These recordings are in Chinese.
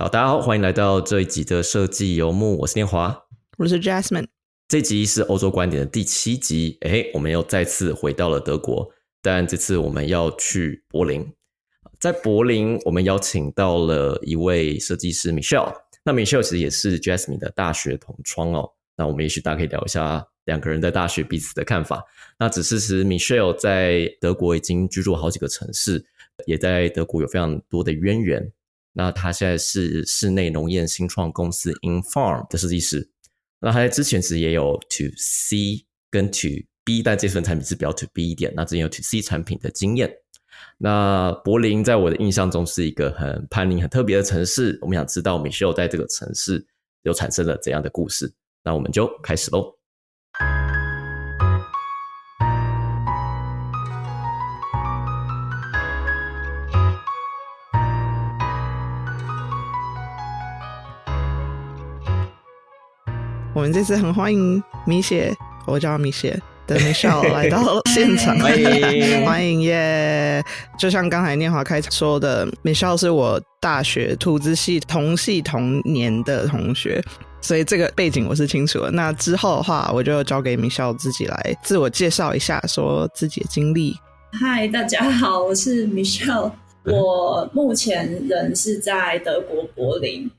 好，大家好，欢迎来到这一集的设计游牧，我是念华，我是 Jasmine。这集是欧洲观点的第七集，哎，我们又再次回到了德国，但这次我们要去柏林。在柏林，我们邀请到了一位设计师 Michelle。那 Michelle 其实也是 Jasmine 的大学同窗哦。那我们也许大家可以聊一下两个人在大学彼此的看法。那只是其 Michelle 在德国已经居住好几个城市，也在德国有非常多的渊源。那他现在是室内农业新创公司 Infarm 的设计师。那他在之前其实也有 To C 跟 To B，但这份产品是比较 To B 一点。那之前有 To C 产品的经验。那柏林在我的印象中是一个很叛逆、很特别的城市。我们想知道 Michelle 在这个城市又产生了怎样的故事？那我们就开始喽。我们这次很欢迎米雪，我叫米雪的米少来到现场，欢迎 欢迎耶！就像刚才念华开场说的，米少是我大学图资系同系同年的同学，所以这个背景我是清楚的。那之后的话，我就交给米少自己来自我介绍一下，说自己的经历。嗨，大家好，我是 Michelle，我目前人是在德国柏林。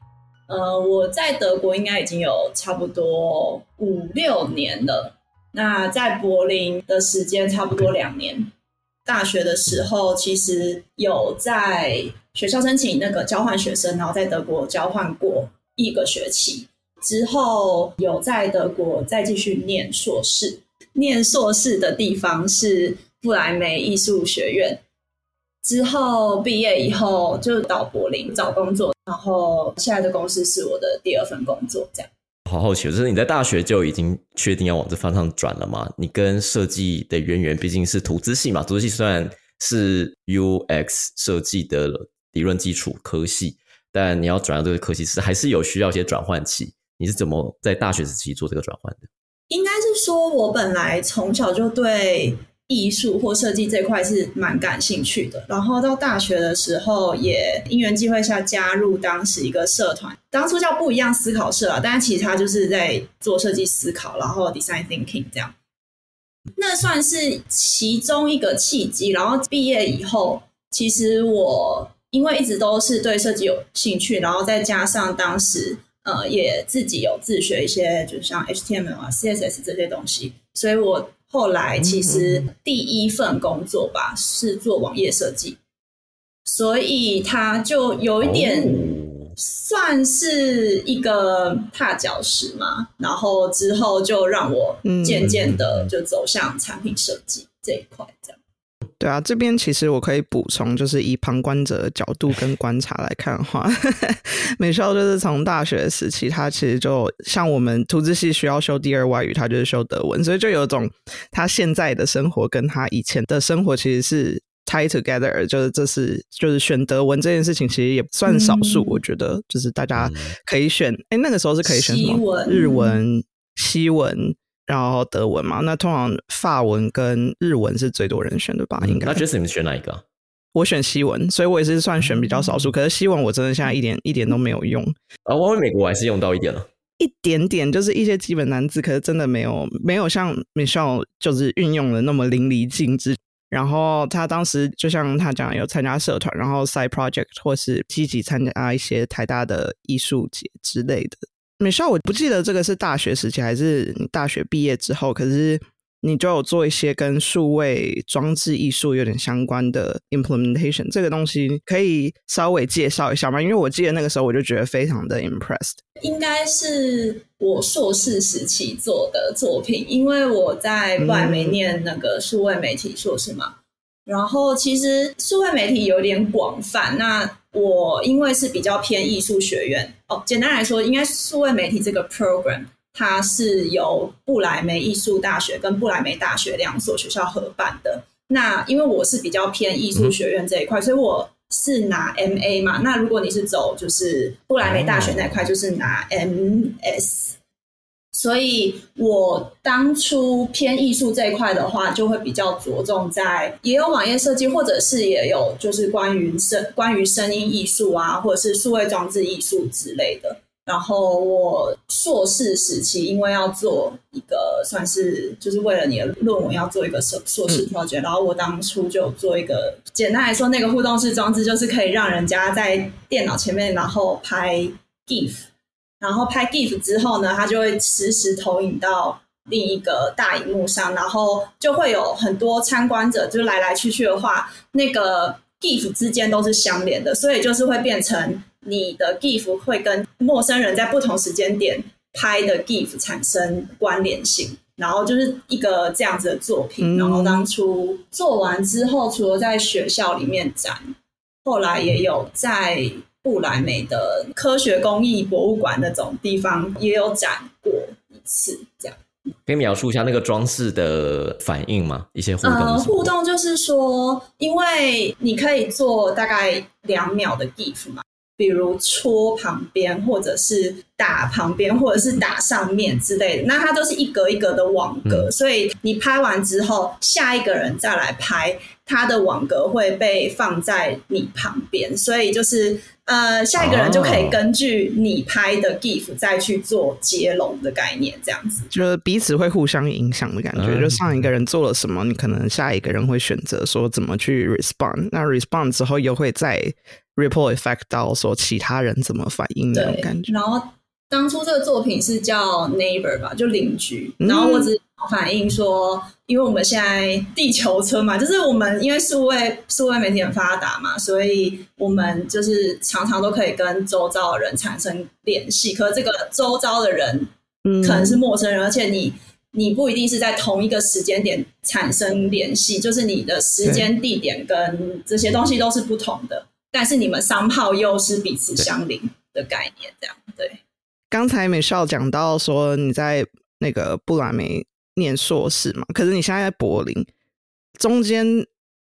呃，我在德国应该已经有差不多五六年了。那在柏林的时间差不多两年。大学的时候，其实有在学校申请那个交换学生，然后在德国交换过一个学期。之后有在德国再继续念硕士，念硕士的地方是布莱梅艺术学院。之后毕业以后就到柏林找工作，然后现在的公司是我的第二份工作。这样，好好奇，就是你在大学就已经确定要往这方向转了吗？你跟设计的渊源毕竟是图资系嘛，图资系虽然是 UX 设计的理论基础科系，但你要转到这个科系是还是有需要一些转换期。你是怎么在大学时期做这个转换的？应该是说我本来从小就对。艺术或设计这块是蛮感兴趣的，然后到大学的时候也因缘际会下加入当时一个社团，当初叫不一样思考社啊，但是其实他就是在做设计思考，然后 design thinking 这样，那算是其中一个契机。然后毕业以后，其实我因为一直都是对设计有兴趣，然后再加上当时呃也自己有自学一些，就像 HTML 啊、CSS 这些东西，所以我。后来其实第一份工作吧是做网页设计，所以他就有一点算是一个踏脚石嘛。然后之后就让我渐渐的就走向产品设计这一块。对啊，这边其实我可以补充，就是以旁观者的角度跟观察来看的话，美少就是从大学时期，他其实就像我们图资系需要修第二外语，他就是修德文，所以就有种他现在的生活跟他以前的生活其实是 tie together，就是这是就是选德文这件事情，其实也算少数，我觉得就是大家可以选，哎，那个时候是可以选什么？日文、西文。然后德文嘛，那通常法文跟日文是最多人选的吧？应该。那 Jason 你们选哪一个？我选西文，所以我也是算选比较少数。可是西文我真的现在一点一点都没有用。啊，我回美国还是用到一点了，一点点，就是一些基本单词，可是真的没有没有像 Michelle 就是运用的那么淋漓尽致。然后他当时就像他讲，有参加社团，然后 side project 或是积极参加一些台大的艺术节之类的。美少，我不记得这个是大学时期还是你大学毕业之后，可是你就有做一些跟数位装置艺术有点相关的 implementation，这个东西可以稍微介绍一下吗？因为我记得那个时候我就觉得非常的 impressed。应该是我硕士时期做的作品，因为我在外面念那个数位媒体硕士嘛。然后其实数位媒体有点广泛，那我因为是比较偏艺术学院哦，简单来说，应该数位媒体这个 program 它是由布莱梅艺术大学跟布莱梅大学两所学校合办的。那因为我是比较偏艺术学院这一块，所以我是拿 MA 嘛。那如果你是走就是布莱梅大学那块，就是拿 MS。所以我当初偏艺术这一块的话，就会比较着重在也有网页设计，或者是也有就是关于声关于声音艺术啊，或者是数位装置艺术之类的。然后我硕士时期，因为要做一个算是就是为了你的论文要做一个硕硕士 project，然后我当初就做一个简单来说，那个互动式装置就是可以让人家在电脑前面，然后拍 GIF，然后拍 GIF 之后呢，它就会实时投影到另一个大荧幕上，然后就会有很多参观者就来来去去的话，那个 GIF 之间都是相连的，所以就是会变成。你的 GIF 会跟陌生人在不同时间点拍的 GIF 产生关联性，然后就是一个这样子的作品。然后当初做完之后，除了在学校里面展，后来也有在布莱美的科学工艺博物馆那种地方也有展过一次。这样可以描述一下那个装饰的反应吗？一些互动？互动就是说，因为你可以做大概两秒的 GIF 嘛。比如戳旁边，或者是打旁边，或者是打上面之类的，那它都是一格一格的网格，所以你拍完之后，下一个人再来拍，它的网格会被放在你旁边，所以就是呃，下一个人就可以根据你拍的 GIF 再去做接龙的概念，这样子，就是彼此会互相影响的感觉。就上一个人做了什么，你可能下一个人会选择说怎么去 respond，那 respond 之后又会再。report effect 到说其他人怎么反应那种感觉。然后当初这个作品是叫 neighbor 吧，就邻居。然后我只反映说，因为我们现在地球村嘛，就是我们因为数位数位媒体很发达嘛，所以我们就是常常都可以跟周遭的人产生联系。可这个周遭的人可能是陌生人，而且你你不一定是在同一个时间点产生联系，就是你的时间地点跟这些东西都是不同的。但是你们商炮又是彼此相邻的概念，这样对。刚才美少讲到说你在那个布兰梅念硕士嘛，可是你现在在柏林，中间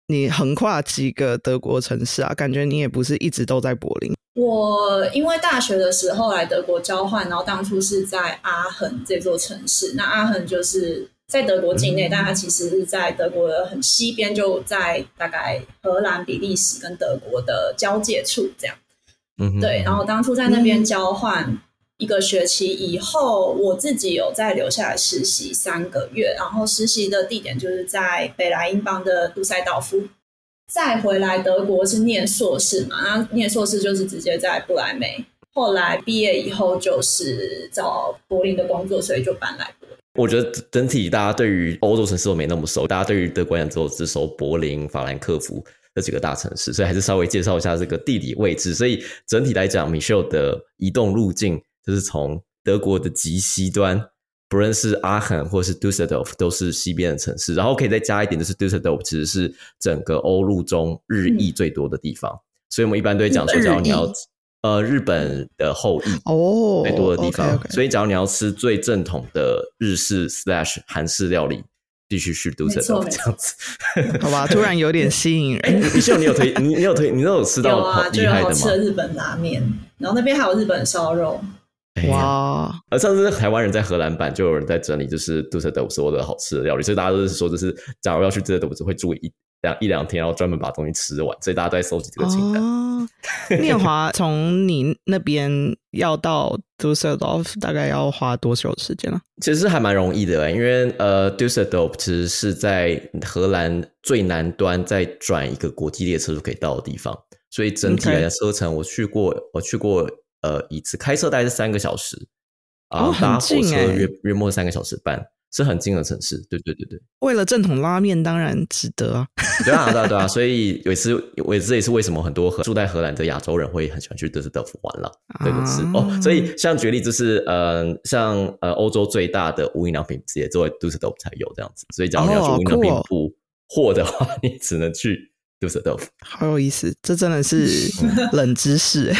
你横跨几个德国城市啊？感觉你也不是一直都在柏林。我因为大学的时候来德国交换，然后当初是在阿恒这座城市。那阿恒就是。在德国境内，但它其实是在德国的很西边，就在大概荷兰、比利时跟德国的交界处这样。嗯，对。然后当初在那边交换一个学期以后，我自己有再留下来实习三个月，然后实习的地点就是在北莱茵邦的杜塞道夫。再回来德国是念硕士嘛，那念硕士就是直接在布莱梅。后来毕业以后就是找柏林的工作，所以就搬来。我觉得整体大家对于欧洲城市都没那么熟，大家对于德国人只有只熟柏林、法兰克福这几个大城市，所以还是稍微介绍一下这个地理位置。所以整体来讲，Michelle 的移动路径就是从德国的极西端，不论是阿肯或是 Dusseldorf，都是西边的城市。然后可以再加一点，就是 Dusseldorf 其实是整个欧陆中日裔最多的地方，所以我们一般都会讲说，只要你要。呃，日本的后裔哦，最多的地方，所以，只要你要吃最正统的日式 slash 韩式料理，必须去都城这样子，好吧？突然有点吸引人。你希望你有推，你你有推，你都有吃到 啊，厉害的吗？吃的日本拉面，然后那边还有日本烧肉。哇！呃上次台湾人在荷兰版就有人在整理，就是杜塞德所有的好吃的料理，所以大家都是说，就是假如要去这些都只会注意一。两一两天，然后专门把东西吃完，所以大家都在收集这个清单。念华从你那边要到 Dusseldorf 大概要花多久时间啊？其实还蛮容易的，因为呃，Dusseldorf 其实是在荷兰最南端，再转一个国际列车就可以到的地方，所以整体的车程我去过，我去过呃一次，开车大概是三个小时啊，搭火车约约莫三个小时半。是很近的城市，对对对对。为了正统拉面，当然值得啊！对啊，对啊，对啊。所以有一次，我这也是为什么很多住在荷兰的亚洲人会很喜欢去德斯德夫玩了，对不是哦。所以像举例，就是呃，像呃，欧洲最大的无印良品直接作为杜斯德夫才有这样子。所以，假如你要去无印良品补货的话，你只能去。杜塞豆腐好有意思，这真的是 冷知识。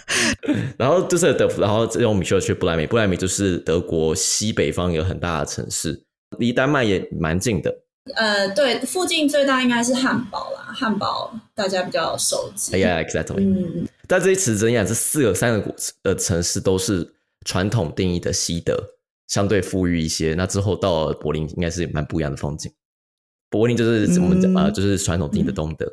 然后杜塞豆腐，然后用米歇尔去布莱梅，布莱梅就是德国西北方一个很大的城市，离丹麦也蛮近的。呃，对，附近最大应该是汉堡啦，汉堡大家比较熟知。哎呀，exactly。嗯，但这些词怎样，这四个三个呃城市都是传统定义的西德。相对富裕一些。那之后到了柏林，应该是蛮不一样的风景。柏林就是我们讲啊，就是传统定义的东德。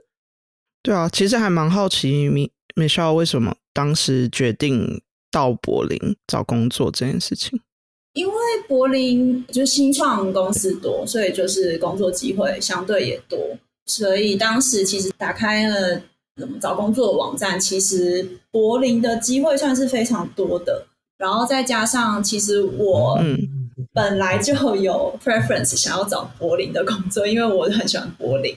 对啊，其实还蛮好奇米米少为什么当时决定到柏林找工作这件事情。因为柏林就新创公司多，所以就是工作机会相对也多，所以当时其实打开了怎么找工作的网站，其实柏林的机会算是非常多的。然后再加上，其实我本来就有 preference 想要找柏林的工作，因为我很喜欢柏林。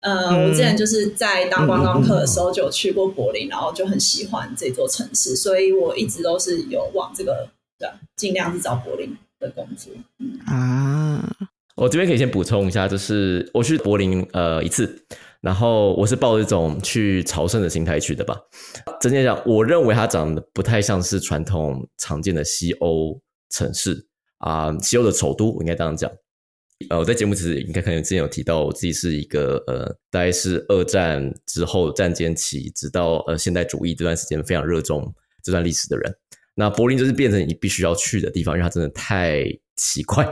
呃，我之前就是在当观光客的时候就有去过柏林，然后就很喜欢这座城市，所以我一直都是有往这个对，尽量是找柏林的工作。啊，我这边可以先补充一下，就是我去柏林呃一次，然后我是抱着一种去朝圣的心态去的吧。真的讲，我认为它长得不太像是传统常见的西欧城市啊，西欧的首都，我应该这样讲。呃，我在节目其实应该可能之前有提到，我自己是一个呃，大概是二战之后战间期，直到呃现代主义这段时间非常热衷这段历史的人。那柏林就是变成你必须要去的地方，因为它真的太奇怪。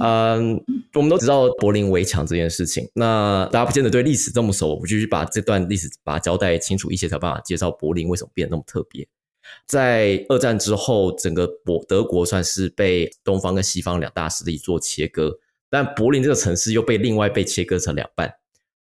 嗯，我们都知道柏林围墙这件事情，那大家不见得对历史这么熟，我就去把这段历史把它交代清楚一些，才有办法介绍柏林为什么变得那么特别。在二战之后，整个柏德国算是被东方跟西方两大势力做切割。但柏林这个城市又被另外被切割成两半。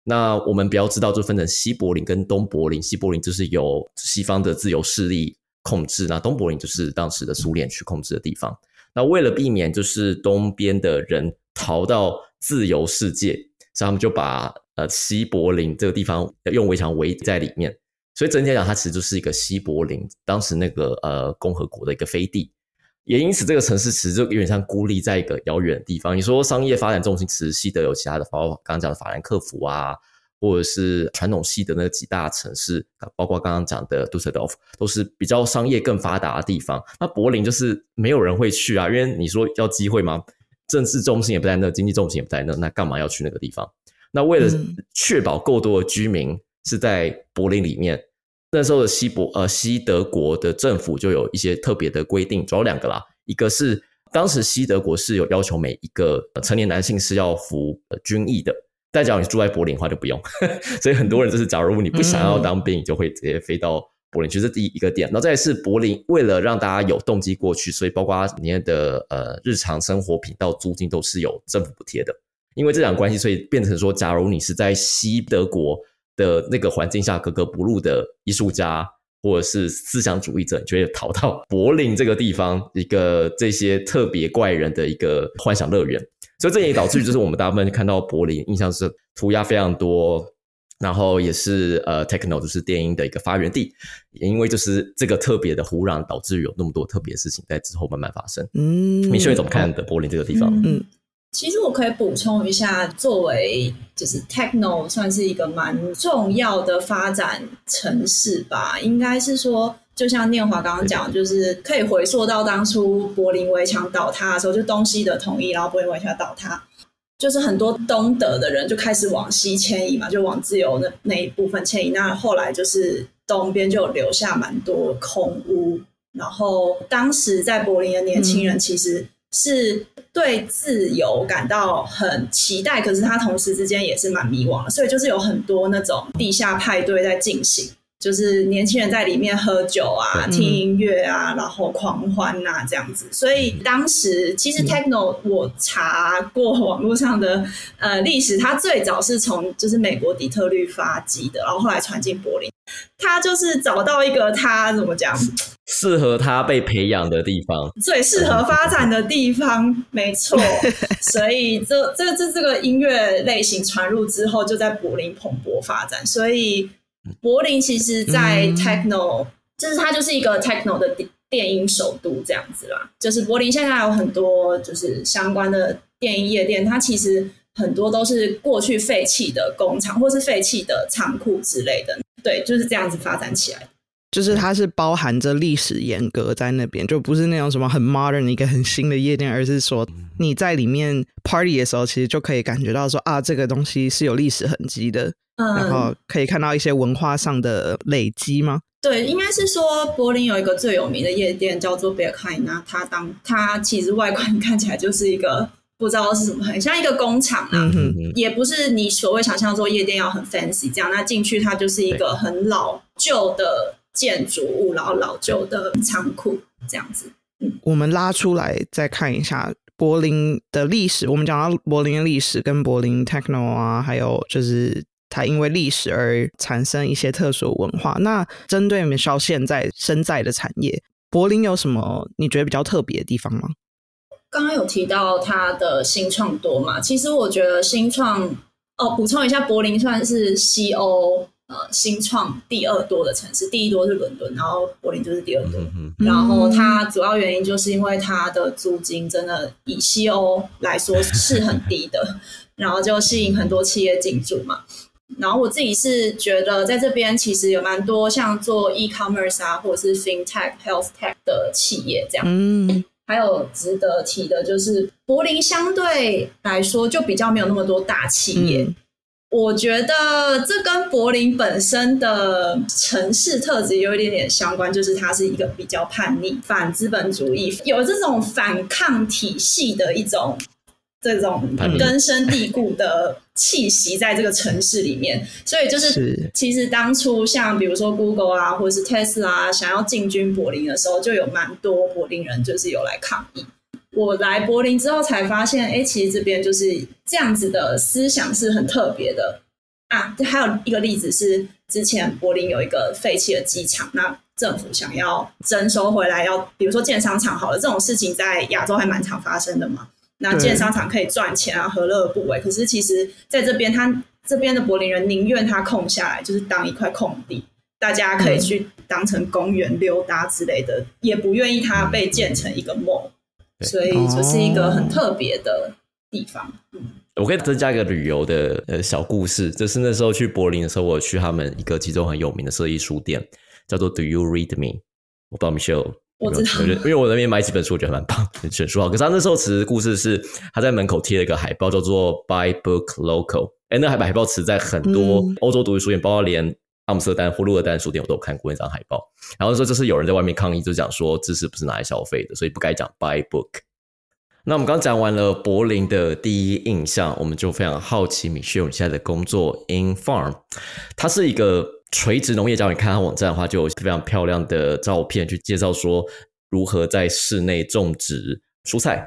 那我们比较知道，就分成西柏林跟东柏林。西柏林就是由西方的自由势力控制，那东柏林就是当时的苏联去控制的地方。那为了避免就是东边的人逃到自由世界，所以他们就把呃西柏林这个地方用围墙围在里面。所以整体来讲，它其实就是一个西柏林当时那个呃共和国的一个飞地。也因此，这个城市其实就有点像孤立在一个遥远的地方。你说商业发展中心，其实西德有其他的，包括刚刚讲的法兰克福啊，或者是传统西德那几大城市，包括刚刚讲的杜塞道夫，都是比较商业更发达的地方。那柏林就是没有人会去啊，因为你说要机会吗？政治中心也不在那，经济中心也不在那，那干嘛要去那个地方？那为了确保够多的居民是在柏林里面。那时候的西伯呃西德国的政府就有一些特别的规定，主要两个啦，一个是当时西德国是有要求每一个成年男性是要服军役的，但假如你住在柏林的话就不用，所以很多人就是假如你不想要当兵，你就会直接飞到柏林，就是第一个点。然后再是柏林为了让大家有动机过去，所以包括里面的呃日常生活品到租金都是有政府补贴的，因为这两个关系，所以变成说，假如你是在西德国。的那个环境下格格不入的艺术家或者是思想主义者，就会逃到柏林这个地方，一个这些特别怪人的一个幻想乐园。所以这也导致就是我们大部分看到柏林印象是涂鸦非常多，然后也是呃 techno 就是电音的一个发源地。也因为就是这个特别的土壤，导致有那么多特别事情在之后慢慢发生。嗯，你怎么看的柏林这个地方？嗯。其实我可以补充一下，作为就是 techno 算是一个蛮重要的发展城市吧。应该是说，就像念华刚刚讲，就是可以回溯到当初柏林围墙倒塌的时候，就东西的统一，然后柏林围墙倒塌，就是很多东德的人就开始往西迁移嘛，就往自由的那一部分迁移。那后来就是东边就留下蛮多空屋，然后当时在柏林的年轻人其实。是对自由感到很期待，可是他同时之间也是蛮迷惘的，所以就是有很多那种地下派对在进行，就是年轻人在里面喝酒啊、听音乐啊，然后狂欢呐这样子。所以当时其实 techno 我查过网络上的呃历史，它最早是从就是美国底特律发迹的，然后后来传进柏林，他就是找到一个他怎么讲？适合他被培养的地方，最适合发展的地方，没错。所以这这这这个音乐类型传入之后，就在柏林蓬勃发展。所以柏林其实，在 techno，就是它就是一个 techno 的电音首都这样子啦。就是柏林现在有很多就是相关的电音夜店，它其实很多都是过去废弃的工厂或是废弃的仓库之类的。对，就是这样子发展起来的。就是它是包含着历史严格在那边，就不是那种什么很 modern 一个很新的夜店，而是说你在里面 party 的时候，其实就可以感觉到说啊，这个东西是有历史痕迹的，嗯然后可以看到一些文化上的累积吗？对，应该是说柏林有一个最有名的夜店叫做 b e r k i n 它当它其实外观看起来就是一个不知道是什么，很像一个工厂啊，嗯哼，也不是你所谓想象做夜店要很 fancy 这样。那进去它就是一个很老旧的建筑物，然后老旧的仓库这样子。我们拉出来再看一下柏林的历史。我们讲到柏林的历史跟柏林 techno 啊，还有就是它因为历史而产生一些特殊文化。那针对 Michelle 现在身在的产业，柏林有什么你觉得比较特别的地方吗？刚刚有提到它的新创多嘛？其实我觉得新创哦，补充一下，柏林算是西欧呃新创第二多的城市，第一多是伦敦，然后柏林就是第二多。嗯然后它主要原因就是因为它的租金真的以西欧来说是很低的，然后就吸引很多企业进驻嘛。然后我自己是觉得在这边其实有蛮多像做 e-commerce 啊，或者是 fintech、health tech 的企业这样。嗯，还有值得提的就是，柏林相对来说就比较没有那么多大企业。嗯我觉得这跟柏林本身的城市特质有一点点相关，就是它是一个比较叛逆、反资本主义，有这种反抗体系的一种这种根深蒂固的气息在这个城市里面。所以就是是其实当初像比如说 Google 啊，或者是 Tesla 啊，想要进军柏林的时候，就有蛮多柏林人就是有来抗议。我来柏林之后才发现，哎，其实这边就是这样子的思想是很特别的啊。还有一个例子是，之前柏林有一个废弃的机场，那政府想要征收回来，要比如说建商场好了，这种事情在亚洲还蛮常发生的嘛。那建商场可以赚钱啊，何乐而不为？可是其实在这边，他这边的柏林人宁愿他空下来，就是当一块空地，大家可以去当成公园溜达之类的，也不愿意它被建成一个 mall。所以就是一个很特别的地方。我可以增加一个旅游的呃小故事，就是那时候去柏林的时候，我去他们一个其中很有名的设计书店，叫做 Do You Read Me？我不知道 Michelle 我知道因为我那边买几本书，我觉得蛮棒，选书好。可是他那时候其实故事是他在门口贴了一个海报，叫做 Buy Book Local。哎，那海海报其实在很多嗯欧洲独立书店，包括连阿姆斯特丹或鹿尔丹书店，我都有看过那张海报。然后说就是有人在外面抗议，就讲说知识不是拿来消费的，所以不该讲 Buy Book。那我们刚讲完了柏林的第一印象，我们就非常好奇米歇尔你现在的工作 In Farm，它是一个垂直农业家。你看它网站的话，就有非常漂亮的照片去介绍说如何在室内种植蔬菜，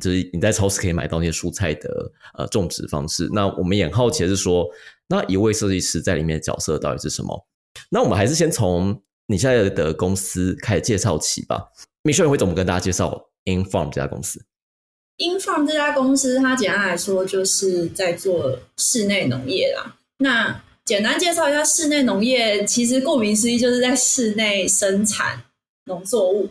就是你在超市可以买到那些蔬菜的呃种植方式。那我们也很好奇的是说，那一位设计师在里面的角色到底是什么？那我们还是先从你现在的公司开始介绍起吧。米歇尔会怎么跟大家介绍 In Farm 这家公司？Infarm 这家公司，它简单来说就是在做室内农业啦。那简单介绍一下室内农业，其实顾名思义就是在室内生产农作物。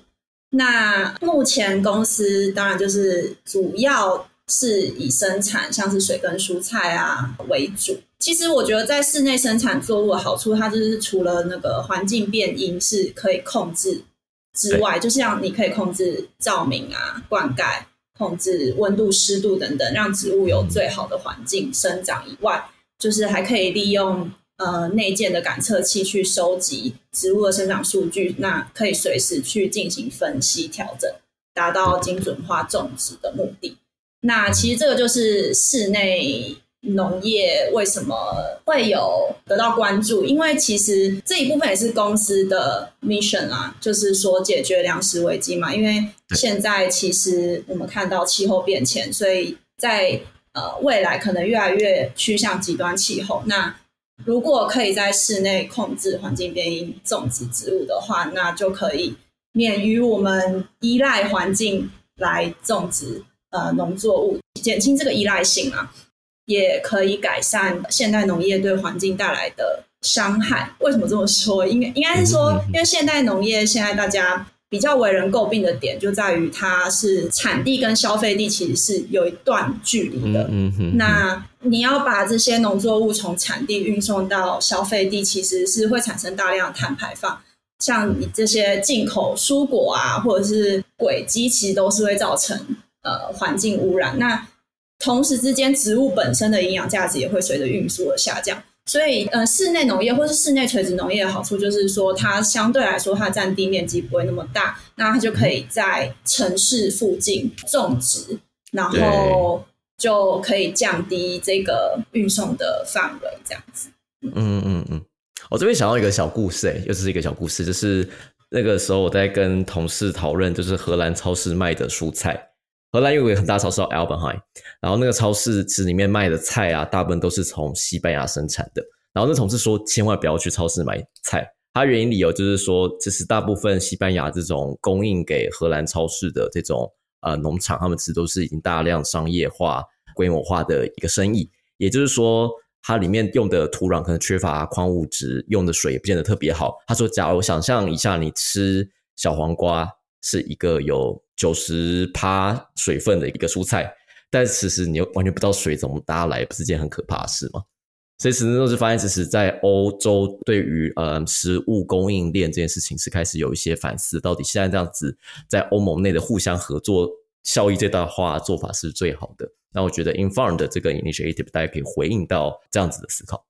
那目前公司当然就是主要是以生产像是水跟蔬菜啊为主。其实我觉得在室内生产作物的好处，它就是除了那个环境变因是可以控制之外，就像你可以控制照明啊、灌溉。控制温度、湿度等等，让植物有最好的环境生长以外，就是还可以利用呃内建的感测器去收集植物的生长数据，那可以随时去进行分析调整，达到精准化种植的目的。那其实这个就是室内农业为什么会有得到关注？因为其实这一部分也是公司的 mission 啊，就是说解决粮食危机嘛。因为现在其实我们看到气候变迁，所以在呃未来可能越来越趋向极端气候。那如果可以在室内控制环境变因种植植物的话，那就可以免于我们依赖环境来种植呃农作物，减轻这个依赖性啊。也可以改善现代农业对环境带来的伤害。为什么这么说？应该应该是说，因为现代农业现在大家比较为人诟病的点，就在于它是产地跟消费地其实是有一段距离的。嗯嗯，那你要把这些农作物从产地运送到消费地，其实是会产生大量碳排放。像你这些进口蔬果啊，或者是轨迹，其实都是会造成呃环境污染。那同时之间，植物本身的营养价值也会随着运输而下降。所以呃，室内农业或是室内垂直农业的好处就是说，它相对来说它占地面积不会那么大，那它就可以在城市附近种植，然后就可以降低这个运送的范围，这样子。嗯嗯嗯，我这边想到一个小故事，哎，又是一个小故事，就是那个时候我在跟同事讨论，就是荷兰超市卖的蔬菜。荷兰有个很大超市叫 Albenheim，然后那个超市其实里面卖的菜啊，大部分都是从西班牙生产的。然后那同事说，千万不要去超市买菜。他原因理由就是说，这是大部分西班牙这种供应给荷兰超市的这种呃农场，他们其实都是已经大量商业化、规模化的一个生意。也就是说，它里面用的土壤可能缺乏矿物质，用的水也不见得特别好。他说，假如想象一下，你吃小黄瓜是一个有九十趴水分的一个蔬菜，但其实你又完全不知道水怎么搭来，不是件很可怕的事吗？所以，其实都是发现，其实，在欧洲对于呃食物供应链这件事情是开始有一些反思，到底现在这样子在欧盟内的互相合作效益最大化做法是最好的。那我觉得 Inform 的这个 initiative 大家可以回应到这样子的思考。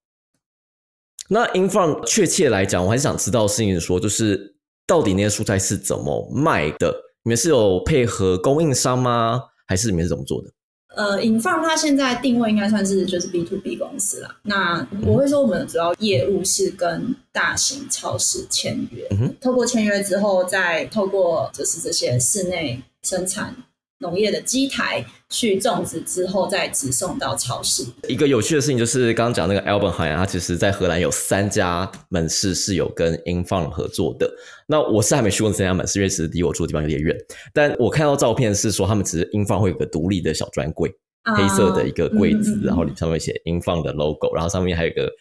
那 Inform 确切来讲，我很想知道事情说，就是到底那些蔬菜是怎么卖的？你们是有配合供应商吗？还是你们是怎么做的？呃，引放它现在定位应该算是就是 B to B 公司啦。那我会说，我们的主要业务是跟大型超市签约，透过签约之后，再透过就是这些室内生产。农业的机台去种植之后，再直送到超市。一个有趣的事情就是，刚刚讲那个 Albert 海它其实在荷兰有三家门市是有跟 Infarm 合作的。那我是还没去过这家门市，因为其实离我住的地方有点远。但我看到照片是说，他们只是 Infarm 会有个独立的小专柜，黑色的一个柜子，然后里上面写 Infarm 的 logo，然后上面还有个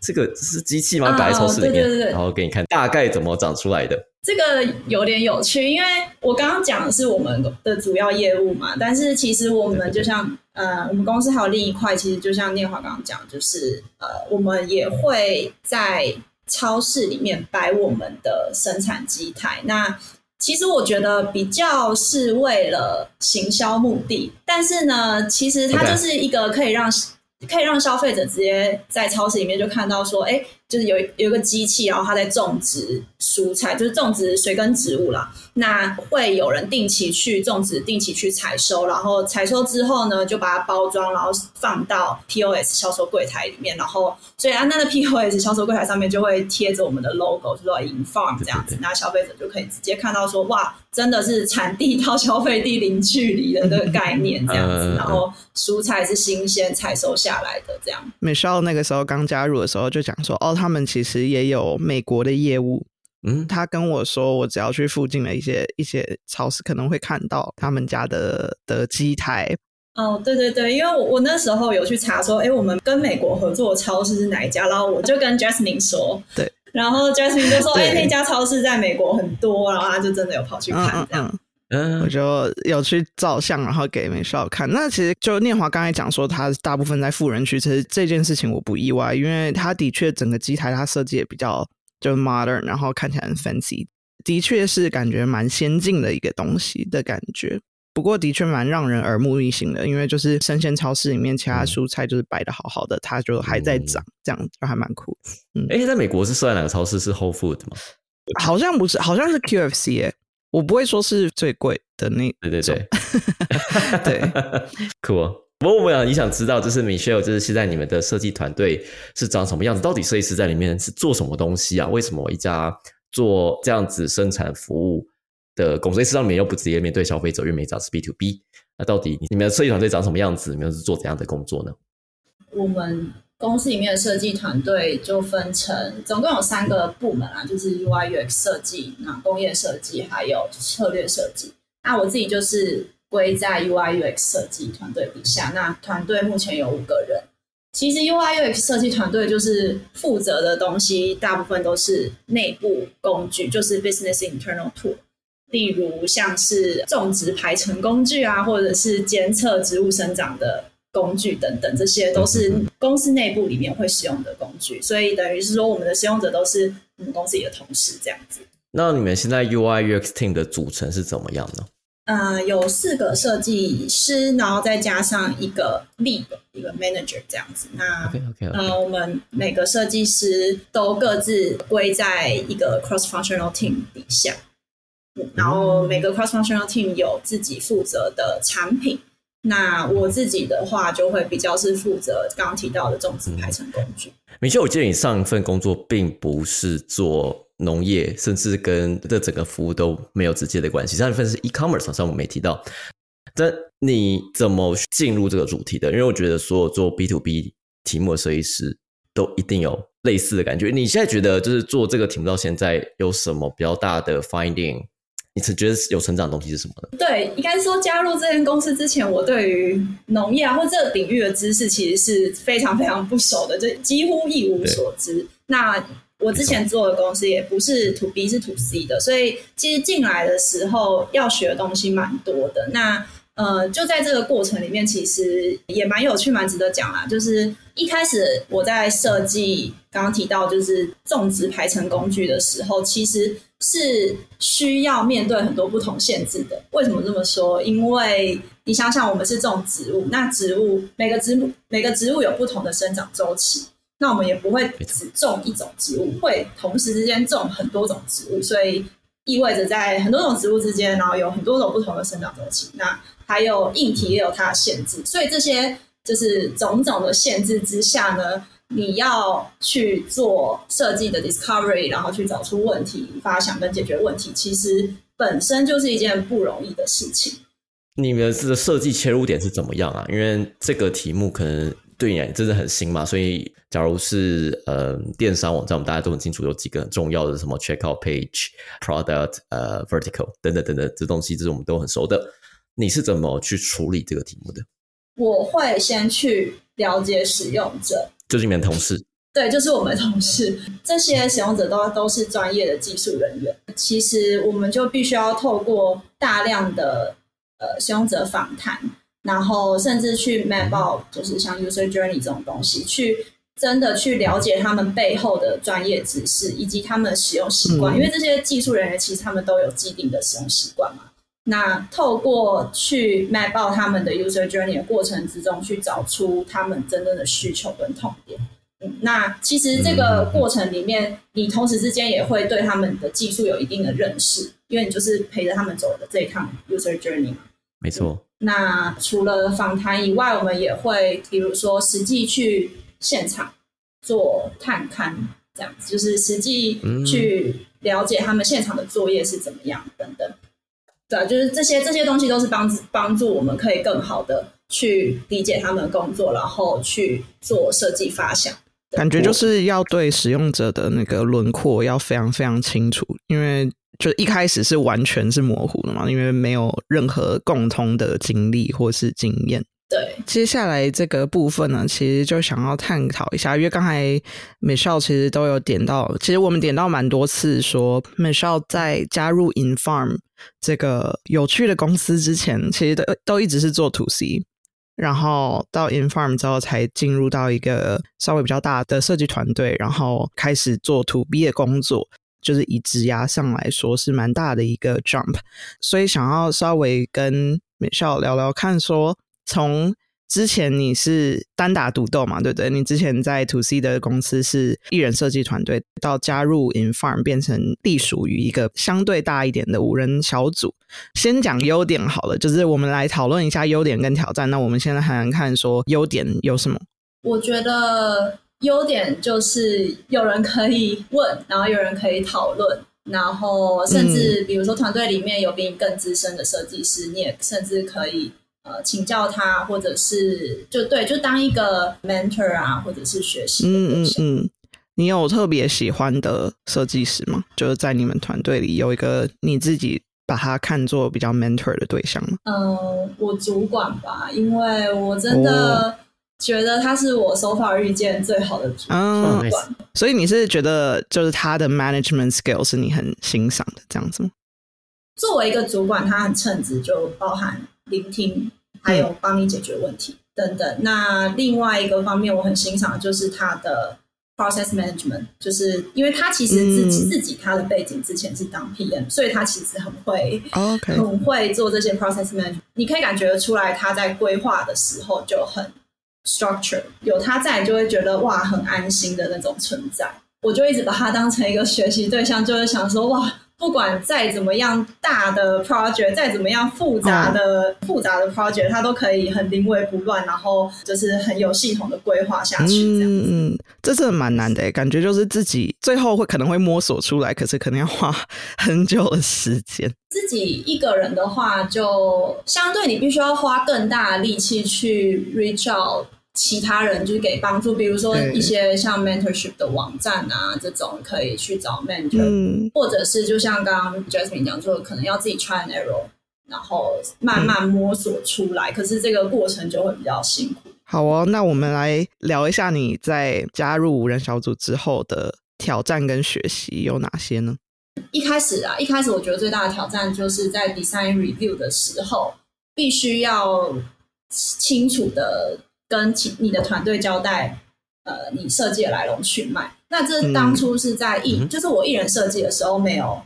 这个是机器吗？摆在超市里面，然后给你看大概怎么长出来的。这个有点有趣，因为我刚刚讲的是我们的主要业务嘛，但是其实我们就像呃，我们公司还有另一块，其实就像念华刚刚讲，就是呃，我们也会在超市里面摆我们的生产机台。那其实我觉得比较是为了行销目的，但是呢，其实它就是一个可以让可以让消费者直接在超市里面就看到说，哎。就是有有一个机器，然后它在种植蔬菜，就是种植水根植物啦。那会有人定期去种植，定期去采收，然后采收之后呢，就把它包装，然后放到 POS 销售柜台里面。然后，所以啊，那个 POS 销售柜台上面就会贴着我们的 logo，就说 Inform 这样子，那消费者就可以直接看到说，哇，真的是产地到消费地零距离的这个概念这样子。然后蔬菜是新鲜采收下来的这样。Michelle 那个时候刚加入的时候就讲说，哦。他们其实也有美国的业务，嗯，他跟我说，我只要去附近的一些一些超市，可能会看到他们家的的机台。哦，对对对，因为我我那时候有去查说，哎，我们跟美国合作的超市是哪一家？然后我就跟 Jasmine 说，对，然后 Jasmine 就说，哎，那家超市在美国很多，然后他就真的有跑去看这样。嗯，我就有去照相，然后给美少看。那其实就念华刚才讲说，他大部分在富人区，其实这件事情我不意外，因为他的确整个机台它设计也比较就 modern，然后看起来很 fancy，的确是感觉蛮先进的一个东西的感觉。不过的确蛮让人耳目一新的，因为就是生鲜超市里面其他蔬菜就是摆的好好的，它就还在涨，这样就还蛮酷。嗯，哎，在美国是设在哪个超市？是 Whole Food 吗？好像不是，好像是 QFC 哎。我不会说是最贵的那对对对 对，cool。不过我想你想知道，就是 Michelle，就是现在你们的设计团队是长什么样子？到底设计师在里面是做什么东西啊？为什么一家做这样子生产服务的公司，上面又不直接面对消费者，因为每家是 B to B？那到底你们的设计团队长什么样子？你们是做怎样的工作呢？我们。公司里面的设计团队就分成总共有三个部门啊，就是 UI UX 设计、那工业设计还有策略设计。那我自己就是归在 UI UX 设计团队底下。那团队目前有五个人。其实 UI UX 设计团队就是负责的东西，大部分都是内部工具，就是 business internal tool，例如像是种植排程工具啊，或者是监测植物生长的。工具等等，这些都是公司内部里面会使用的工具，所以等于是说，我们的使用者都是我们公司里的同事这样子。那你们现在 UI UX team 的组成是怎么样呢？呃，有四个设计师，然后再加上一个 lead，一个 manager 这样子。那 OK OK，呃，我们每个设计师都各自归在一个 cross functional team 底下，然后每个 cross functional team 有自己负责的产品。那我自己的话，就会比较是负责刚刚提到的种植排程工具。明秀，我记得你上一份工作并不是做。农业甚至跟这整个服务都没有直接的关系。上一份是 e-commerce，上我们没提到。但你怎么进入这个主题的？因为我觉得所有做 B to B 题目的设计师都一定有类似的感觉。你现在觉得就是做这个题目到现在有什么比较大的 finding？你是觉得有成长的东西是什么呢？对，应该说加入这间公司之前，我对于农业啊或这个领域的知识其实是非常非常不熟的，就几乎一无所知。那我之前做的公司也不是 to B 是 to C 的，所以其实进来的时候要学的东西蛮多的。那呃，就在这个过程里面，其实也蛮有趣、蛮值得讲啦。就是一开始我在设计刚刚提到就是种植排程工具的时候，其实是需要面对很多不同限制的。为什么这么说？因为你想想，我们是种植物，那植物每个植物每个植物有不同的生长周期。那我们也不会只种一种植物，会同时之间种很多种植物，所以意味着在很多种植物之间，然后有很多种不同的生长周期。那还有硬体也有它的限制，所以这些就是种种的限制之下呢，你要去做设计的 discovery，然后去找出问题、发想跟解决问题，其实本身就是一件不容易的事情。你们的设计切入点是怎么样啊？因为这个题目可能。对你真的很新嘛？所以，假如是呃电商网站，我们大家都很清楚有几个很重要的，什么 checkout page、product、呃 vertical 等等等等，这东西这是我们都很熟的。你是怎么去处理这个题目的？我会先去了解使用者，就是你们同事。对，就是我们同事，这些使用者都都是专业的技术人员。其实，我们就必须要透过大量的呃使用者访谈。然后甚至去 map out，就是像 user journey 这种东西，去真的去了解他们背后的专业知识以及他们的使用习惯，因为这些技术人员其实他们都有既定的使用习惯嘛。那透过去 map out 他们的 user journey 的过程之中，去找出他们真正的需求跟痛点。嗯，那其实这个过程里面，你同时之间也会对他们的技术有一定的认识，因为你就是陪着他们走的这一趟 user journey 嘛。没错。那除了访谈以外，我们也会比如说实际去现场做探勘，这样子就是实际去了解他们现场的作业是怎么样等等。对，就是这些这些东西都是帮帮助我们可以更好的去理解他们的工作，然后去做设计发想。感觉就是要对使用者的那个轮廓要非常非常清楚，因为。就一开始是完全是模糊的嘛，因为没有任何共通的经历或是经验。对，接下来这个部分呢，其实就想要探讨一下，因为刚才 Michelle 其实都有点到，其实我们点到蛮多次，说 Michelle 在加入 Infarm 这个有趣的公司之前，其实都都一直是做 To C，然后到 Infarm 之后才进入到一个稍微比较大的设计团队，然后开始做 To B 的工作。就是以职涯上来说是蛮大的一个 jump，所以想要稍微跟美少聊聊看，说从之前你是单打独斗嘛，对不对？你之前在 to C 的公司是艺人设计团队，到加入 Infarm 变成隶属于一个相对大一点的五人小组。先讲优点好了，就是我们来讨论一下优点跟挑战。那我们现在还能看说优点有什么？我觉得。优点就是有人可以问，然后有人可以讨论，然后甚至比如说团队里面有比你更资深的设计师，你也甚至可以呃请教他，或者是就对，就当一个 mentor 啊，或者是学习。嗯嗯嗯，你有特别喜欢的设计师吗？就是在你们团队里有一个你自己把他看作比较 mentor 的对象吗？嗯，我主管吧，因为我真的。觉得他是我 so far 遇见最好的主管，所以你是觉得就是他的 management skill 是你很欣赏的这样子吗？作为一个主管，他很称职，就包含聆听，还有帮你解决问题等等。那另外一个方面，我很欣赏就是他的 process management，就是因为他其实自己、嗯自己他的背景之前是当 PM，所以他其实很会 OK，很会做这些 process management。你可以感觉得出来，他在规划的时候就很 structure，有他在，你就会觉得哇，很安心的那种存在。我就一直把他当成一个学习对象，就是想说哇，不管再怎么样大的 project，再怎么样复杂的、复杂的 project，他都可以很临危不乱，然后就是很有系统的规划下去，这样。嗯嗯，这真的蛮难的诶，感觉就是自己最后会可能会摸索出来，可是可能要花很久的时间。自己一个人的话，就相对你必须要花更大的力气去 reach out 其他人，就是给帮助。比如说一些像 mentorship 的网站啊，这种可以去找 mentor，、嗯或者是就像刚刚 Jasmine 讲说，可能要自己 try and error，然后慢慢摸索出来。可是这个过程就会比较辛苦。好哦，那我们来聊一下你在加入无人小组之后的挑战跟学习有哪些呢？一开始啊，一开始我觉得最大的挑战就是在 design review 的时候，必须要清楚的跟其你的团队交代，呃，你设计的来龙去脉。那这当初是在艺，就是我艺人设计的时候没有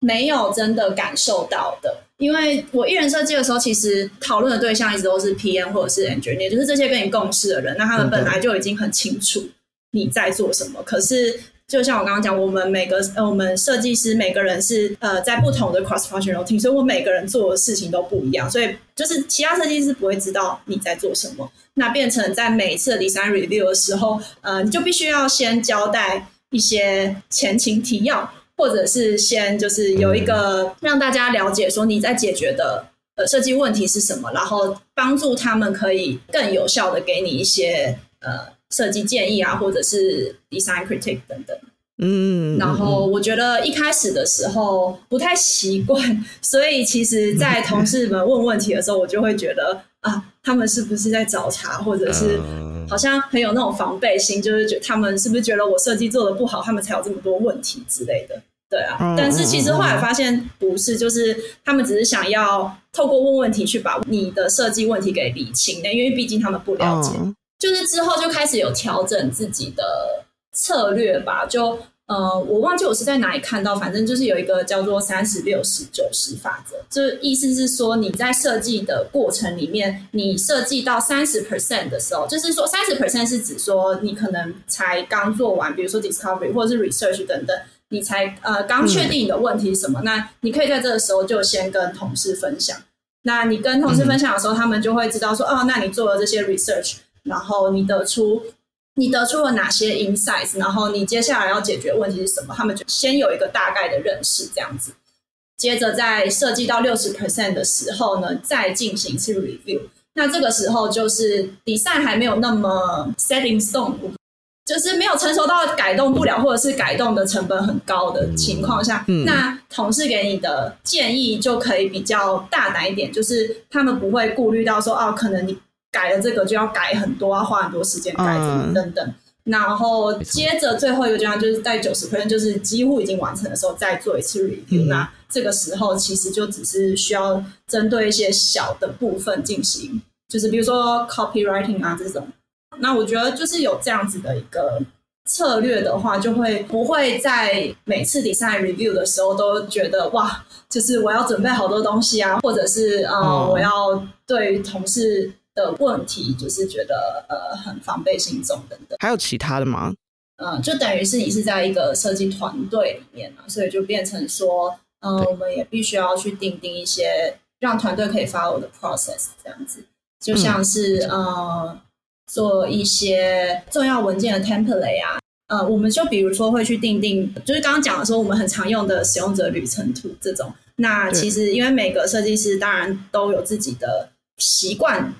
没有真的感受到的，因为我艺人设计的时候，其实讨论的对象一直都是 PM 或者是 engineer，就是这些跟你共事的人，那他们本来就已经很清楚你在做什么，可是。就像我刚刚讲，我们每个呃，我们设计师每个人是呃在不同的 cross functional team，所以我每个人做的事情都不一样，所以就是其他设计师不会知道你在做什么。那变成在每一次的 design review 的时候，呃，你就必须要先交代一些前情提要，或者是先就是有一个让大家了解说你在解决的呃设计问题是什么，然后帮助他们可以更有效的给你一些呃。设计建议啊，或者是 design critique 等等。嗯，然后我觉得一开始的时候不太习惯，所以其实，在同事们问问题的时候，我就会觉得啊，他们是不是在找茬，或者是好像很有那种防备心，就是觉他们是不是觉得我设计做的不好，他们才有这么多问题之类的。对啊，但是其实后来发现不是，就是他们只是想要透过问问题去把你的设计问题给理清的，因为毕竟他们不了解。就是之后就开始有调整自己的策略吧，就呃，我忘记我是在哪里看到，反正就是有一个叫做三十六十九十法则，就意思是说你在设计的过程里面，你设计到三十 percent 的时候，就是说三十 percent 是指说你可能才刚做完，比如说 discovery 或者是 research 等等，你才呃刚确定你的问题是什么，那你可以在这个时候就先跟同事分享。那你跟同事分享的时候，他们就会知道说，哦，那你做了这些 research。然后你得出你得出了哪些 insights，然后你接下来要解决问题是什么？他们就先有一个大概的认识，这样子。接着在设计到六十 percent 的时候呢，再进行一次 review。那这个时候就是 design 还没有那么 setting stone，就是没有成熟到改动不了，或者是改动的成本很高的情况下，嗯、那同事给你的建议就可以比较大胆一点，就是他们不会顾虑到说，哦，可能你。改了这个就要改很多，要花很多时间改嗯等等。然后接着最后一个阶段就是在九十 percent，就是几乎已经完成的时候再做一次 review、嗯。那这个时候其实就只是需要针对一些小的部分进行，就是比如说 copywriting 啊这种。那我觉得就是有这样子的一个策略的话，就会不会在每次 design review 的时候都觉得哇，就是我要准备好多东西啊，或者是呃、哦我要对同事。的问题就是觉得呃很防备心重等等，还有其他的吗？嗯，就等于是你是在一个设计团队里面嘛，所以就变成说，嗯、呃，我们也必须要去定定一些让团队可以 follow 的 process，这样子，就像是、嗯、呃做一些重要文件的 template 啊，呃，我们就比如说会去定定，就是刚刚讲的说我们很常用的使用者旅程图这种，那其实因为每个设计师当然都有自己的习惯。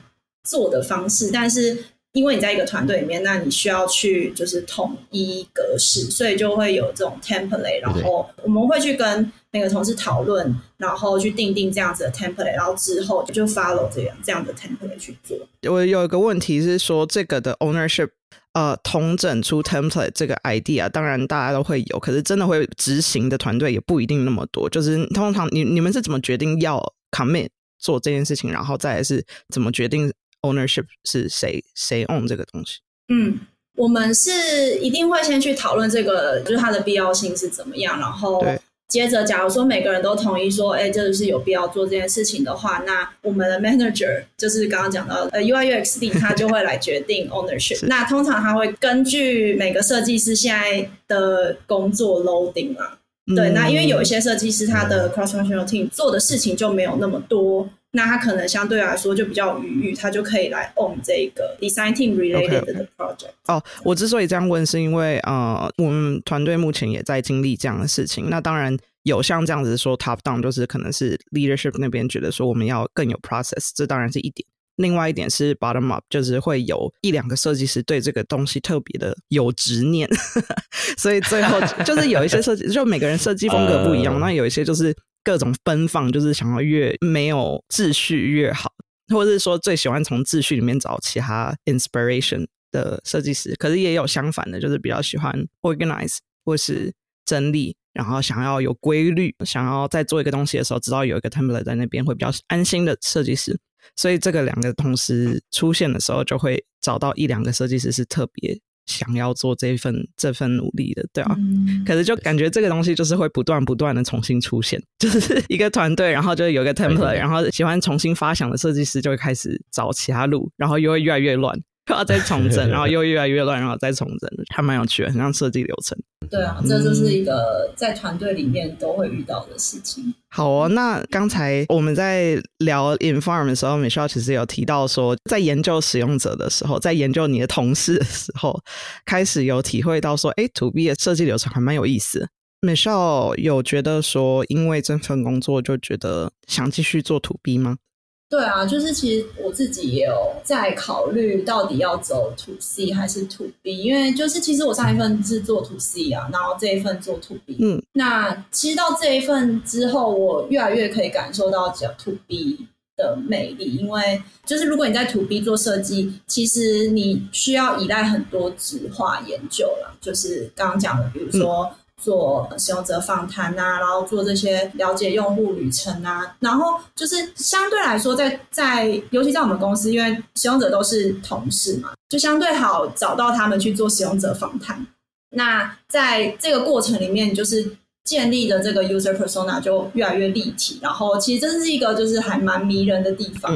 做的方式，但是因为你在一个团队里面，那你需要去就是统一格式，所以就会有这种 template，然后我们会去跟那个同事讨论，然后去定定这样子的 template，然后之后就 follow 这样这样的 template 去做。我有一个问题是说，这个的 ownership，呃，统整出 template 这个 idea，当然大家都会有，可是真的会执行的团队也不一定那么多。就是通常你你们是怎么决定要 commit 做这件事情，然后再来是怎么决定？ownership 是谁谁 own 这个东西？嗯，我们是一定会先去讨论这个，就是它的必要性是怎么样，然后接着，假如说每个人都同意说，哎，这个是有必要做这件事情的话，那我们的 manager 就是刚刚讲到呃 UI UX team，他就会来决定 ownership。那通常他会根据每个设计师现在的工作 loading 嘛，对，那因为有一些设计师他的 cross functional team 做的事情就没有那么多，那他可能相对来说就比较有余裕，他就可以来 own 这个 design team related 的 project。哦，我之所以这样问，是因为呃，我们团队目前也在经历这样的事情。那当然有像这样子说 top down，就是可能是 leadership 那边觉得说我们要更有 process，这当然是一点。另外一点是 bottom up，就是会有一两个设计师对这个东西特别的有执念，所以最后 就是有一些设计，就每个人设计风格不一样，那有一些就是各种奔放，就是想要越没有秩序越好，或者是说最喜欢从秩序里面找其他 inspiration 的设计师。可是也有相反的，就是比较喜欢 organize 或是整理，然后想要有规律，想要在做一个东西的时候知道有一个 template 在那边会比较安心的设计师。所以这个两个同时出现的时候，就会找到一两个设计师是特别想要做这份这份努力的，对啊。可是就感觉这个东西就是会不断不断的重新出现，就是一个团队，然后就有一个 template，然后喜欢重新发想的设计师就会开始找其他路，然后又会越来越乱。又要再重整，然后 又越来越乱，然后再重整，还蛮有趣的，很像设计流程。对啊，这就是一个在团队里面都会遇到的事情。好哦，那刚才我们在聊 Inform 的时候，Michelle 其实有提到说，在研究使用者的时候，在研究你的同事的时候，开始有体会到说，哎，To B 的设计流程还蛮有意思。Michelle 有觉得说，因为这份工作就觉得想继续做 To B 吗？对啊，就是其实我自己也有在考虑，到底要走 To C 还是 To B，因为就是其实我上一份是做 To C 啊，然后这一份做 To B。嗯，那其实到这一份之后，我越来越可以感受到讲 To B 的魅力，因为就是如果你在 To B 做设计，其实你需要依赖很多直化研究了，就是刚刚讲的，比如说。做使用者访谈啊，然后做这些了解用户旅程啊，然后就是相对来说，在在尤其在我们公司，因为使用者都是同事嘛，就相对好找到他们去做使用者访谈。那在这个过程里面，就是建立的这个 user persona 就越来越立体，然后其实这是一个就是还蛮迷人的地方。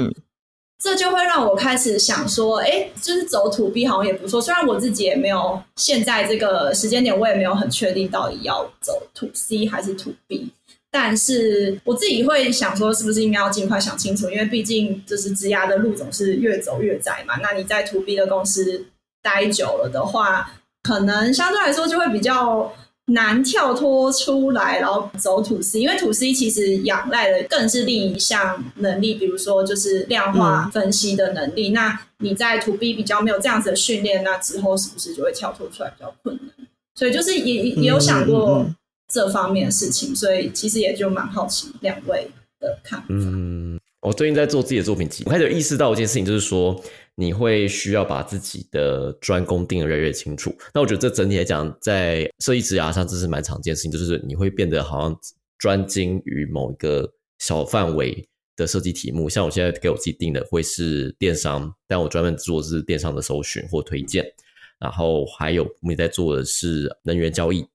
这就会让我开始想说，哎，就是走土 B 好像也不错。虽然我自己也没有现在这个时间点，我也没有很确定到底要走土 C 还是土 B，但是我自己会想说，是不是应该要尽快想清楚？因为毕竟就是职涯的路总是越走越窄嘛。那你在土 B 的公司待久了的话，可能相对来说就会比较。难跳脱出来，然后走土 C，因为土 C 其实仰赖的更是另一项能力，比如说就是量化分析的能力。那你在土 B 比较没有这样子的训练，那之后是不是就会跳脱出来比较困难？所以就是也也有想过这方面的事情，所以其实也就蛮好奇两位的看法。嗯，我最近在做自己的作品集，我开始意识到一件事情，就是说。你会需要把自己的专攻定的越来越清楚。那我觉得这整体来讲，在设计职涯上，这是蛮常见的事情，就是你会变得好像专精于某一个小范围的设计题目。像我现在给我自己定的会是电商，但我专门做的是电商的搜寻或推荐。然后还有我们在做的是能源交易。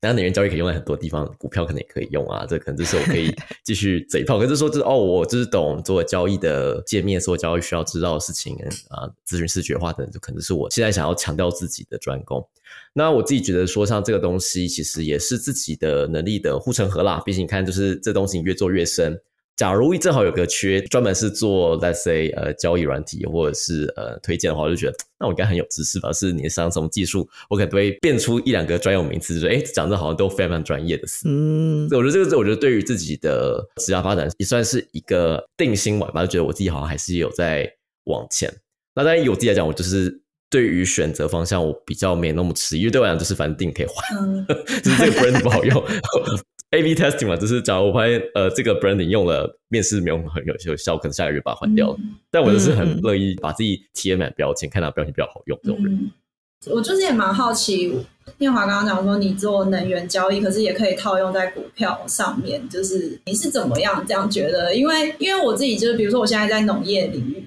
当然，美元交易可以用在很多地方，股票可能也可以用啊。这可能就是我可以 继续嘴炮。可是说，就是哦，我就是懂做交易的界面，做交易需要知道的事情啊，咨询视觉化等，就可能是我现在想要强调自己的专攻。那我自己觉得说，像这个东西，其实也是自己的能力的护城河啦。毕竟你看，就是这东西你越做越深。假如正好有个缺，专门是做 let's say 呃交易软体或者是呃推荐的话，我就觉得那我应该很有知识吧？是你上什么技术，我可能会变出一两个专有名词，就哎讲的好像都非常专业的事。嗯，我觉得这个，我觉得对于自己的职业发展也算是一个定心丸吧。就觉得我自己好像还是有在往前。那当然，以我自己来讲，我就是对于选择方向，我比较没那么迟疑，因为对我来讲，就是反正定可以换，就是这个 brand 不好用。A/B testing 嘛，就是假如我发现呃这个 branding 用了面试没有很有有效，可能下个月把它换掉了。但我就是很乐意把自己贴满标签，看它标签比较好用这种人。我就是也蛮好奇，念华刚刚讲说你做能源交易，可是也可以套用在股票上面，就是你是怎么样这样觉得？因为因为我自己就是比如说我现在在农业领域嘛，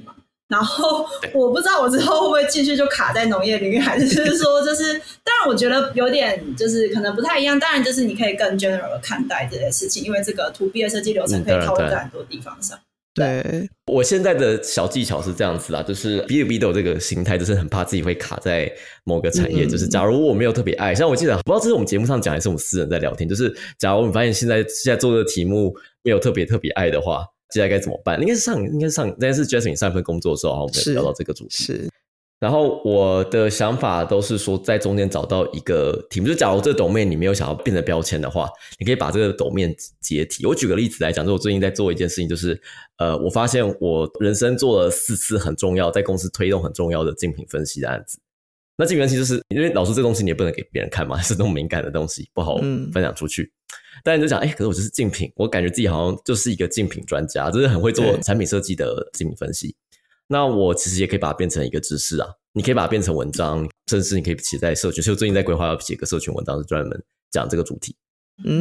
然后我不知道我之后会不会继续就卡在农业领域，还是说就是，当然我觉得有点就是可能不太一样。当然就是你可以更 general 的看待这件事情，因为这个 to B 的设计流程可以套用在很多地方上。对，我现在的小技巧是这样子啦，就是 B 的 B 的这个形态，就是很怕自己会卡在某个产业。就是假如我没有特别爱，像我记得不知道这是我们节目上讲，还是我们私人在聊天。就是假如我们发现现在现在做的题目没有特别特别爱的话。接下来该怎么办？应该是上，应该是上，应该是 Jasmine 上一份工作的时候，我们聊到这个主题。是，然后我的想法都是说，在中间找到一个题目。就假如这个 domain 你没有想要变成标签的话，你可以把这个 domain 解体。我举个例子来讲，就我最近在做一件事情，就是呃，我发现我人生做了四次很重要，在公司推动很重要的竞品分析的案子。那竞品分析就是因为老师这东西你也不能给别人看嘛，是那种敏感的东西，不好分享出去。但你就讲，哎，可是我就是竞品，我感觉自己好像就是一个竞品专家，就是很会做产品设计的竞品分析。那我其实也可以把它变成一个知识啊，你可以把它变成文章，甚至你可以写在社群。所以我最近在规划要写个社群文章，是专门讲这个主题。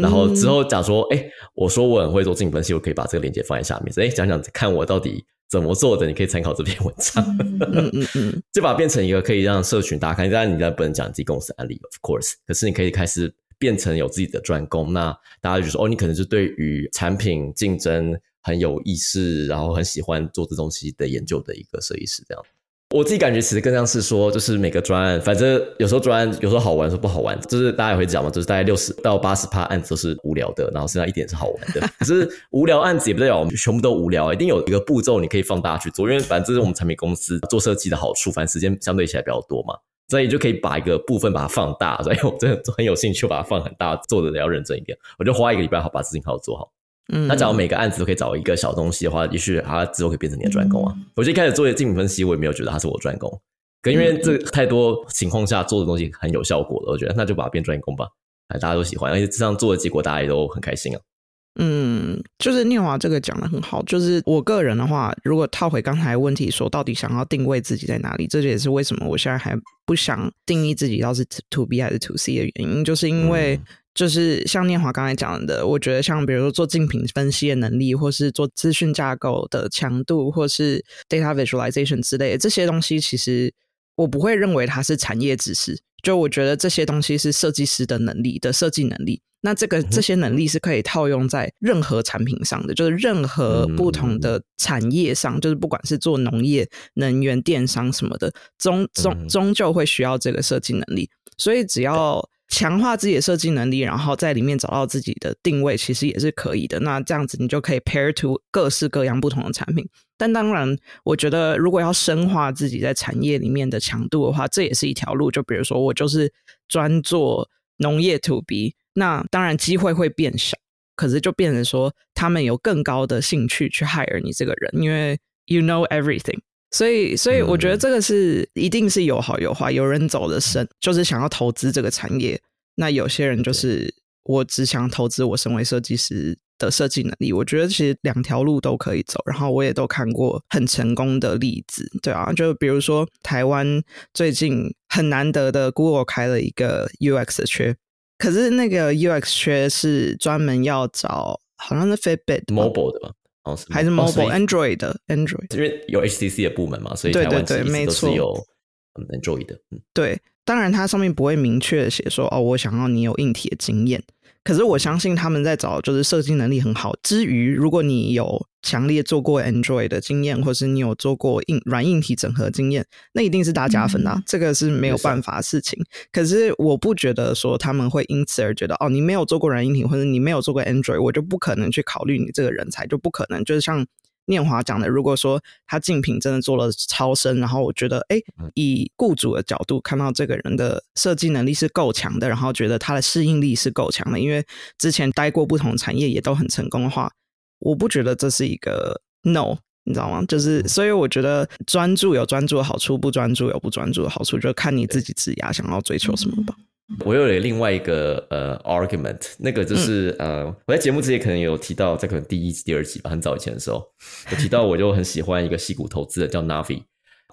然后之后讲说，哎，我说我很会做竞品分析，我可以把这个链接放在下面，哎，讲讲看我到底怎么做的，你可以参考这篇文章。嗯嗯嗯，就把它变成一个可以让社群打开。当然，你当然不能讲自己公司案例，of course，可是你可以开始。变成有自己的专攻，那大家就说哦，你可能是对于产品竞争很有意识，然后很喜欢做这东西的研究的一个设计师。这样，我自己感觉其实更像是说，就是每个专案，反正有时候专案有时候好玩，有时候不好玩，就是大家也会讲嘛，就是大概六十到八十趴案子都是无聊的，然后剩下一点是好玩的。可是无聊案子也不代表我们全部都无聊，一定有一个步骤你可以放大去做，因为反正这是我们产品公司做设计的好处，反正时间相对起来比较多嘛。所以就可以把一个部分把它放大，所以我真的很有兴趣把它放很大，做的要认真一点。我就花一个礼拜好把事情好好做好。嗯，那假如每个案子都可以找一个小东西的话，也许它之后可以变成你的专攻啊。我一开始做竞品分析，我也没有觉得它是我专攻，可因为这太多情况下做的东西很有效果了，我觉得那就把它变专攻吧，大家都喜欢，而且这样做的结果大家也都很开心啊。嗯，就是念华这个讲的很好。就是我个人的话，如果套回刚才问题，说到底想要定位自己在哪里，这也是为什么我现在还不想定义自己要是 to B 还是 to C 的原因，就是因为就是像念华刚才讲的，我觉得像比如说做竞品分析的能力，或是做资讯架构的强度，或是 data visualization 之类的这些东西，其实我不会认为它是产业知识。就我觉得这些东西是设计师的能力的设计能力。那这个这些能力是可以套用在任何产品上的，就是任何不同的产业上，就是不管是做农业、能源、电商什么的，终终终究会需要这个设计能力。所以只要强化自己的设计能力，然后在里面找到自己的定位，其实也是可以的。那这样子你就可以 pair to 各式各样不同的产品。但当然，我觉得如果要深化自己在产业里面的强度的话，这也是一条路。就比如说，我就是专做农业 to B。那当然机会会变少，可是就变成说他们有更高的兴趣去 hire 你这个人，因为 you know everything，所以所以我觉得这个是一定是有好有坏，有人走的深，就是想要投资这个产业，那有些人就是我只想投资我身为设计师的设计能力。我觉得其实两条路都可以走，然后我也都看过很成功的例子，对啊，就比如说台湾最近很难得的 Google 开了一个 UX 的缺。可是那个 UX 缺是专门要找，好像是 Fitbit Mobile 的吧？哦，还是 Mobile Android 的 Android，因为有 HTC 的部门嘛，所以台湾其实都是有 Android 的。嗯，对，当然它上面不会明确写说，哦，我想要你有硬体的经验。可是我相信他们在找就是设计能力很好之余，如果你有强烈做过 Android 的经验，或是你有做过硬软硬体整合经验，那一定是大加分啊！这个是没有办法的事情。可是我不觉得说他们会因此而觉得哦，你没有做过软硬体，或者你没有做过 Android，我就不可能去考虑你这个人才，就不可能就是像。念华讲的，如果说他竞品真的做了超深，然后我觉得，哎，以雇主的角度看到这个人的设计能力是够强的，然后觉得他的适应力是够强的，因为之前待过不同产业也都很成功的话，我不觉得这是一个 no，你知道吗？就是，所以我觉得专注有专注的好处，不专注有不专注的好处，就看你自己职涯想要追求什么吧。我又有另外一个呃 argument，那个就是呃，我在节目之前可能有提到，在可能第一集、第二集吧，很早以前的时候，我提到我就很喜欢一个戏骨投资的叫 Navi，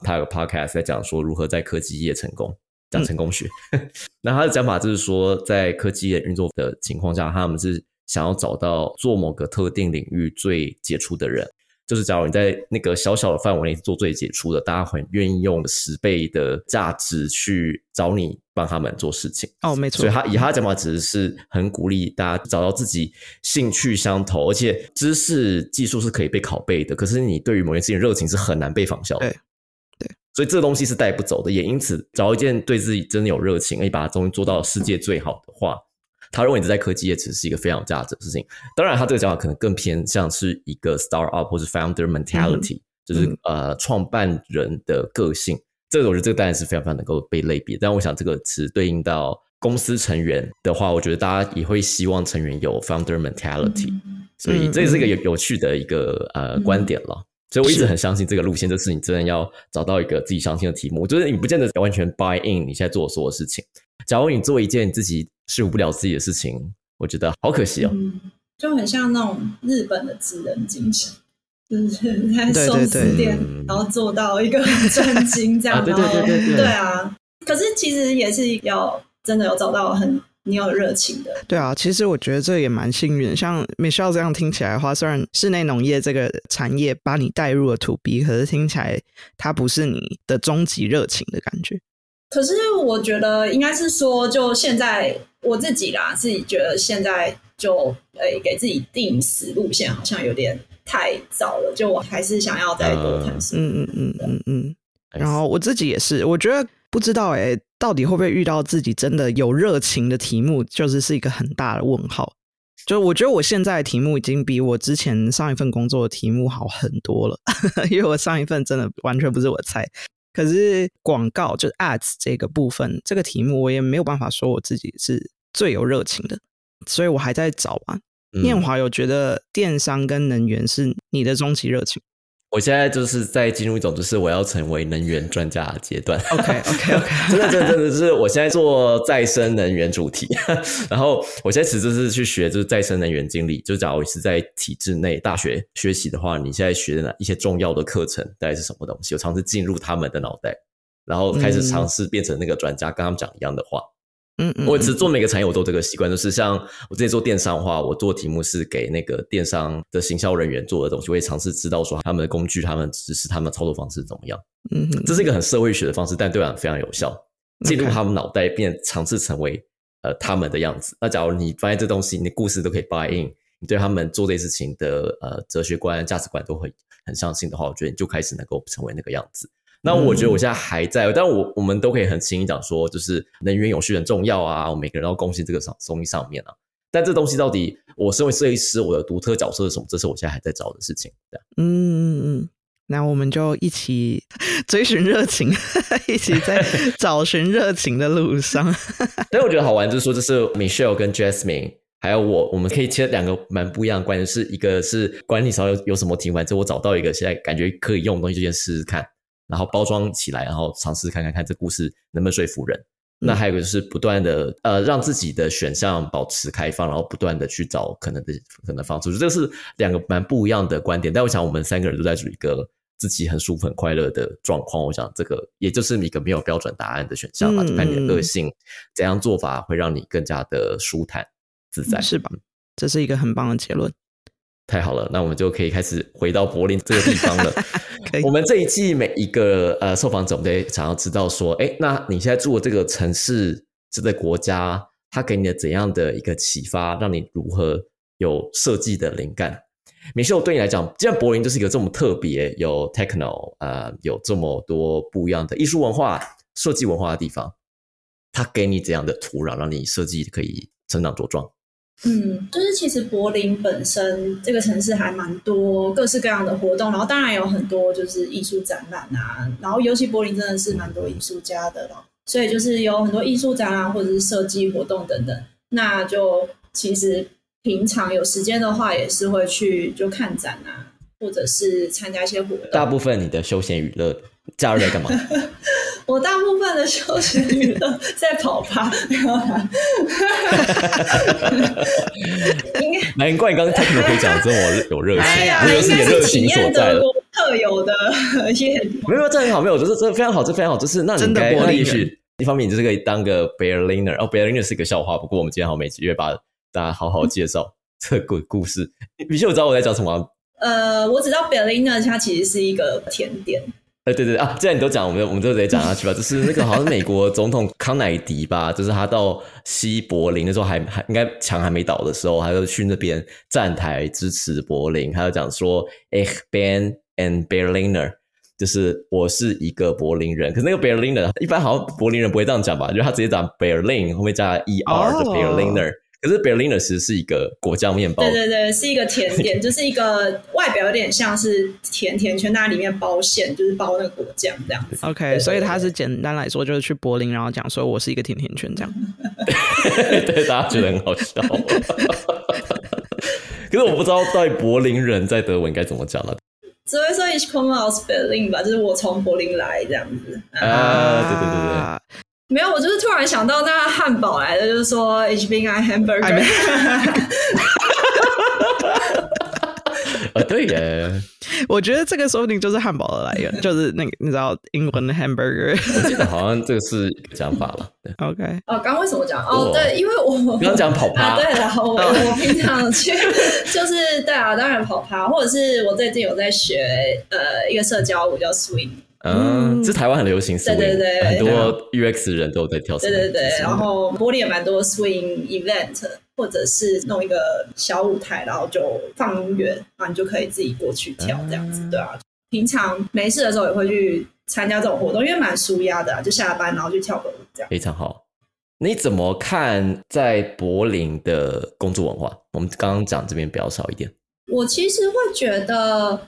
他有个 podcast 在讲说如何在科技业成功，讲成功学。那他的讲法就是说，在科技业运作的情况下，他们是想要找到做某个特定领域最杰出的人。就是假如你在那个小小的范围内做最杰出的，大家很愿意用十倍的价值去找你帮他们做事情。哦，没错。所以他以他的讲法，只是是很鼓励大家找到自己兴趣相投，而且知识技术是可以被拷贝的。可是你对于某件事情热情是很难被仿效的。对对，所以这东西是带不走的。也因此，找一件对自己真的有热情，而且把它终于做到世界最好的话。他认为你在科技业其实是一个非常有价值的事情。当然，他这个讲法可能更偏向是一个 start up 或是 founder mentality，就是呃创办人的个性。这个我觉得这个当然是非常非常能够被类比。但我想这个词对应到公司成员的话，我觉得大家也会希望成员有 founder mentality。所以这是一个有有趣的一个呃观点了。所以我一直很相信这个路线，就是你真的要找到一个自己相信的题目，就是你不见得完全 buy in 你现在做的所有事情。假如你做一件自己说服不了自己的事情，我觉得好可惜哦。就很像那种日本的职人精神，就是在寿司店，然后做到一个很 震惊这样，然后对啊。可是其实也是要真的有找到很你有热情的。对啊，其实我觉得这也蛮幸运。像 Michelle 这样听起来的话，虽然室内农业这个产业把你带入了 To B，可是听起来它不是你的终极热情的感觉。可是我觉得应该是说，就现在我自己啦，自己觉得现在就诶给自己定死路线，好像有点太早了。就我还是想要再多探索。嗯嗯嗯嗯嗯。然后我自己也是，我觉得不知道诶，到底会不会遇到自己真的有热情的题目，就是是一个很大的问号。就我觉得我现在的题目已经比我之前上一份工作的题目好很多了，因为我上一份真的完全不是我菜。可是广告就是 ads 这个部分，这个题目我也没有办法说我自己是最有热情的，所以我还在找吧。念华有觉得电商跟能源是你的终极热情。我现在就是在进入一种就是我要成为能源专家的阶段。OK OK OK，真的真的真的是我现在做再生能源主题，然后我现在其实是去学就是再生能源经理。就假如是在体制内大学学习的话，你现在学的哪一些重要的课程大概是什么东西？我尝试进入他们的脑袋，然后开始尝试变成那个专家，跟他们讲一样的话。嗯，我只做每个产业我都这个习惯，就是像我之前做电商的话，我做题目是给那个电商的行销人员做的东西，我会尝试知道说他们的工具、他们知识、他们操作方式怎么样。嗯，这是一个很社会学的方式，但对我非常有效，进入他们脑袋，变尝试成为呃他们的样子。那假如你发现这东西，你的故事都可以 buy in，你对他们做这些事情的呃哲学观、价值观都会很相信的话，我觉得你就开始能够成为那个样子。那我觉得我现在还在，但我我们都可以很轻易讲说，就是能源永续很重要啊，我们每个人都贡献这个上东西上面啊。但这东西到底，我身为设计师，我的独特角色是什么？这是我现在还在找的事情。嗯嗯嗯，那我们就一起 追寻热情，一起在 找寻热情的路上。但我觉得好玩就是说，这是 Michelle 跟 Jasmine 还有我，我们可以切两个蛮不一样的观点，是一个是管理上有有什么题目，就我找到一个现在感觉可以用的东西，就先试试看。然后包装起来，然后尝试看看看这故事能不能说服人。那还有一个就是不断的呃，让自己的选项保持开放，然后不断的去找可能的可能方式。这是两个蛮不一样的观点。但我想我们三个人都在处于一个自己很舒服、很快乐的状况。我想这个也就是一个没有标准答案的选项嘛，就看你的个性怎样做法会让你更加的舒坦自在，是吧？这是一个很棒的结论。太好了，那我们就可以开始回到柏林这个地方了。我们这一季每一个呃受访者，我们得想要知道说，哎，那你现在住的这个城市、这个国家，它给你的怎样的一个启发，让你如何有设计的灵感？米秀，对你来讲，既然柏林就是一个这么特别、有 techno 呃，有这么多不一样的艺术文化、设计文化的地方，它给你怎样的土壤，让你设计可以成长茁壮？嗯，就是其实柏林本身这个城市还蛮多各式各样的活动，然后当然有很多就是艺术展览啊，然后尤其柏林真的是蛮多艺术家的咯，所以就是有很多艺术展览或者是设计活动等等，那就其实平常有时间的话也是会去就看展啊，或者是参加一些活动。大部分你的休闲娱乐假日在干嘛？我大部分的休闲娱乐在跑吧，应该难怪刚刚 techno 可以讲这么有热情，这就是你的热情所在了。特有的业没有这很好，没有，就是这非常好，这非常好，就是那你该那也许一方面你就是可以当个 Berliner，哦，Berliner 是一个笑话，不过我们今天好每集月把大家好好介绍 这个故事。必须我知道我在讲什么。呃，我只知道 Berliner 它其实是一个甜点。哎，对对啊，既然你都讲，我们我们就直接讲下去吧。就是那个好像是美国总统康乃迪吧，就是他到西柏林的时候，还还应该墙还没倒的时候，他就去那边站台支持柏林，他就讲说，Ich bin ein Berliner，就是我是一个柏林人。可是那个 Berliner 一般好像柏林人不会这样讲吧？就他直接讲 Berlin 后面加 er 的 Berliner。可是 Berliner 其实是一个果酱面包，对对对，是一个甜点，就是一个外表有点像是甜甜圈，它里面包馅，就是包那个果酱这样子。OK，所以它是简单来说，就是去柏林，然后讲说我是一个甜甜圈这样。对，大家觉得很好笑。可是我不知道到底柏林人在德文该怎么讲了。只会说 Ich komme aus Berlin 吧，就是我从柏林来这样子。啊，对对对对。没有，我就是突然想到那汉堡来的，就是说 Ich bin ein Hamburger。啊，对耶！我觉得这个说不定就是汉堡的来源，就是那个你知道英文的 hamburger。我记得好像这个是讲法了。对 OK，哦，刚为什么讲？哦，对，因为我刚讲跑趴，啊，对了，我 我平常去就是对啊，当然跑趴，或者是我最近有在学呃一个社交舞叫 swing。嗯，这台湾很流行 swing，对对对，很多 UX 人都有在跳 swing。对对对，然后柏林也蛮多 swing event，或者是弄一个小舞台，然后就放音乐，然后你就可以自己过去跳这样子，对啊。平常没事的时候也会去参加这种活动，因为蛮舒压的，就下班然后去跳个舞这样。非常好。你怎么看在柏林的工作文化？我们刚刚讲这边比较少一点。我其实会觉得。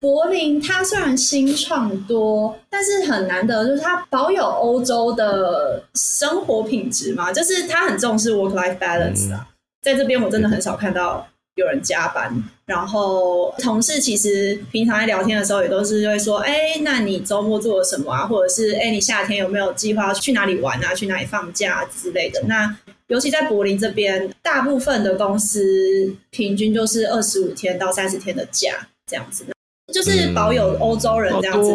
柏林它虽然新创多，但是很难得，就是它保有欧洲的生活品质嘛，就是它很重视 work life balance 啊。在这边我真的很少看到有人加班，然后同事其实平常在聊天的时候也都是会说，哎，那你周末做了什么啊？或者是哎，你夏天有没有计划去哪里玩啊？去哪里放假之类的？那尤其在柏林这边，大部分的公司平均就是二十五天到三十天的假这样子。就是保有欧洲人这样子，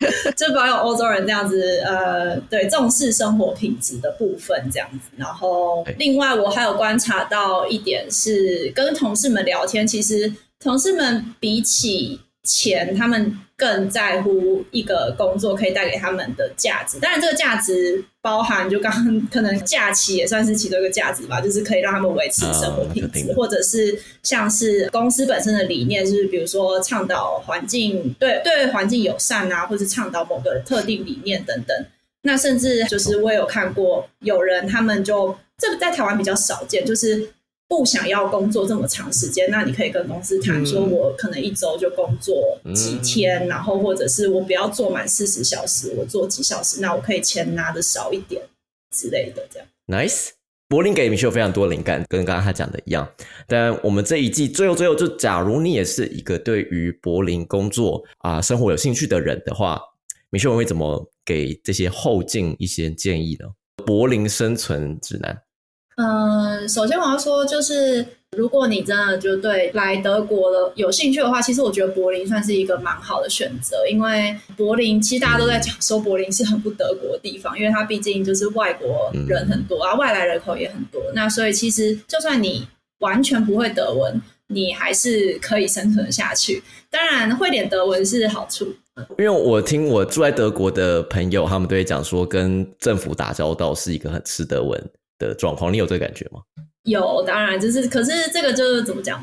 就保有欧洲人这样子，呃，对，重视生活品质的部分这样子。然后，另外我还有观察到一点是，跟同事们聊天，其实同事们比起钱，他们更在乎一个工作可以带给他们的价值。当然，这个价值包含就刚刚可能假期也算是其中一个价值吧，就是可以让他们维持生活品质，或者是像是公司本身的理念，就是比如说倡导环境对对环境友善啊，或是倡导某个特定理念等等。那甚至就是我有看过有人他们就这个在台湾比较少见，就是。不想要工作这么长时间，那你可以跟公司谈，说我可能一周就工作几天，然后或者是我不要做满四十小时，我做几小时，那我可以钱拿的少一点之类的，这样。Nice，柏林给米秀非常多灵感，跟刚刚他讲的一样。但我们这一季最后最后，就假如你也是一个对于柏林工作啊生活有兴趣的人的话，米秀会怎么给这些后进一些建议呢？柏林生存指南。嗯，首先我要说，就是如果你真的就对来德国了有兴趣的话，其实我觉得柏林算是一个蛮好的选择，因为柏林其实大家都在讲说柏林是很不德国的地方，因为它毕竟就是外国人很多啊，外来人口也很多，那所以其实就算你完全不会德文，你还是可以生存下去。当然，会点德文是好处。因为我听我住在德国的朋友，他们都会讲说，跟政府打交道是一个很吃德文的状况。你有这个感觉吗？有，当然就是，可是这个就是怎么讲？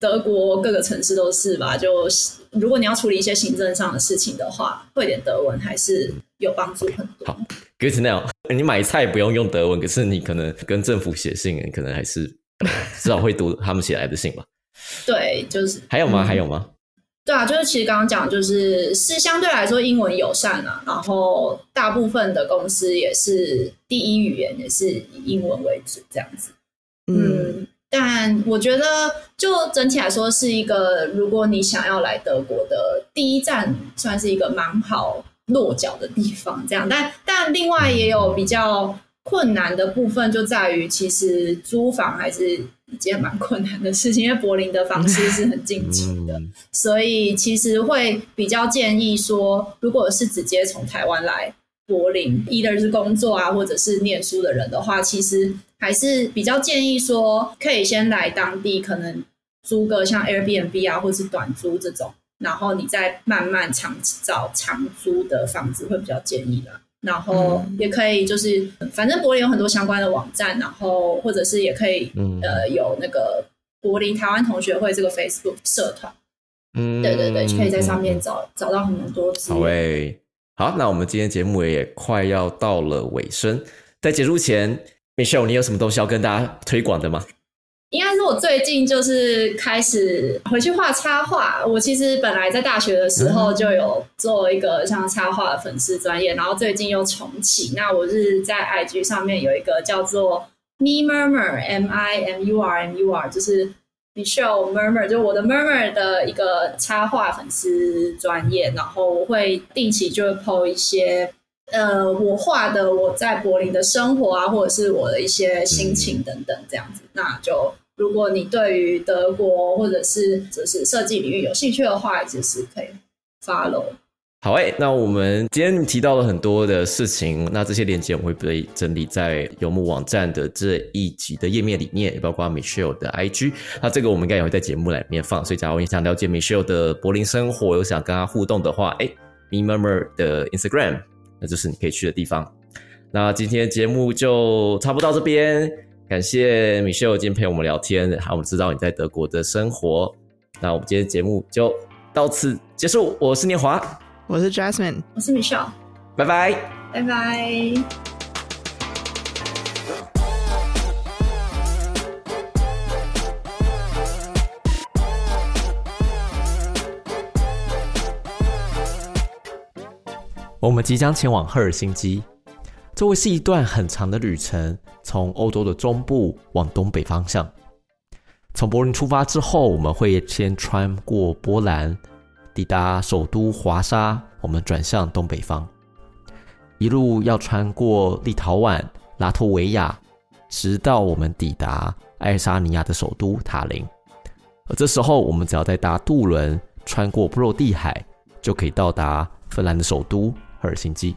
德国各个城市都是吧？就如果你要处理一些行政上的事情的话，会点德文还是有帮助很多。好，Good to know。你买菜不用用德文，可是你可能跟政府写信，你可能还是 至少会读他们写来的信吧。对，就是还有吗？嗯还有吗？对啊，就是其实刚刚讲，就是是相对来说英文友善啊，然后大部分的公司也是第一语言也是以英文为主这样子。嗯，但我觉得就整体来说是一个，如果你想要来德国的第一站，算是一个蛮好落脚的地方。这样，但但另外也有比较困难的部分，就在于其实租房还是一件蛮困难的事情，因为柏林的房市是很近期的，嗯所以其实会比较建议说，如果是直接从台湾来柏林，either 是工作啊，或者是念书的人的话，其实还是比较建议说，可以先来当地可能租个像 Airbnb 啊，或是短租这种，然后你再慢慢长找长租的房子会比较建议啦。然后也可以就是，反正柏林有很多相关的网站，然后或者是也可以、嗯。呃有那个柏林台湾同学会这个 Facebook 社团，嗯。对对对，可以在上面嗯找找到很多资好源。诶，好，那我们今天节目也快要到了尾声，在结束前，Michelle，你有什么东西要跟大家推广的吗？应该是我最近就是开始回去画插画。我其实本来在大学的时候就有做一个像插画的粉丝专业，然后最近又重启。那我是在 IG 上面有一个叫做 Me Murmur M I M U R M U R，就是 Michelle Murmur，就我的 Murmur 的一个插画粉丝专业，然后我会定期就会 PO 一些。呃，我画的我在柏林的生活啊，或者是我的一些心情等等，这样子，那就如果你对于德国或者是就是设计领域有兴趣的话，就是可以 follow。好诶，那我们今天提到了很多的事情，那这些链接我们会被整理在游牧网站的这一集的页面里面，也包括 Michelle 的 IG。那这个我们应该也会在节目里面放，所以假如你想了解 Michelle 的柏林生活，有想跟他互动的话，哎，Me Murmur 的 Instagram，那就是你可以去的地方。那今天节目就差不多到这边，感谢 Michelle 今天陪我们聊天，让我们知道你在德国的生活。那我们今天节目就到此结束，我是念华。我是 Jasmine。我是 Michelle，拜拜。拜拜。我们即将前往赫尔辛基，这会是一段很长的旅程，从欧洲的中部往东北方向。从柏林出发之后，我们会先穿过波兰，抵达首都华沙，我们转向东北方，一路要穿过立陶宛、拉脱维亚，直到我们抵达爱沙尼亚的首都塔林。而这时候，我们只要再搭渡轮穿过波罗的海，就可以到达芬兰的首都赫尔辛基。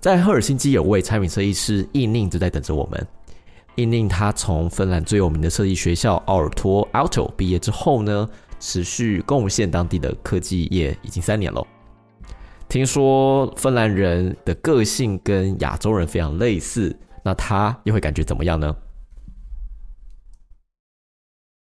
在赫尔辛基有位产品设计师印宁就在等着我们。印宁他从芬兰最有名的设计学校奥尔托 Aalto 毕业之后呢，持续贡献当地的科技业已经三年了。听说芬兰人的个性跟亚洲人非常类似，那他又会感觉怎么样呢？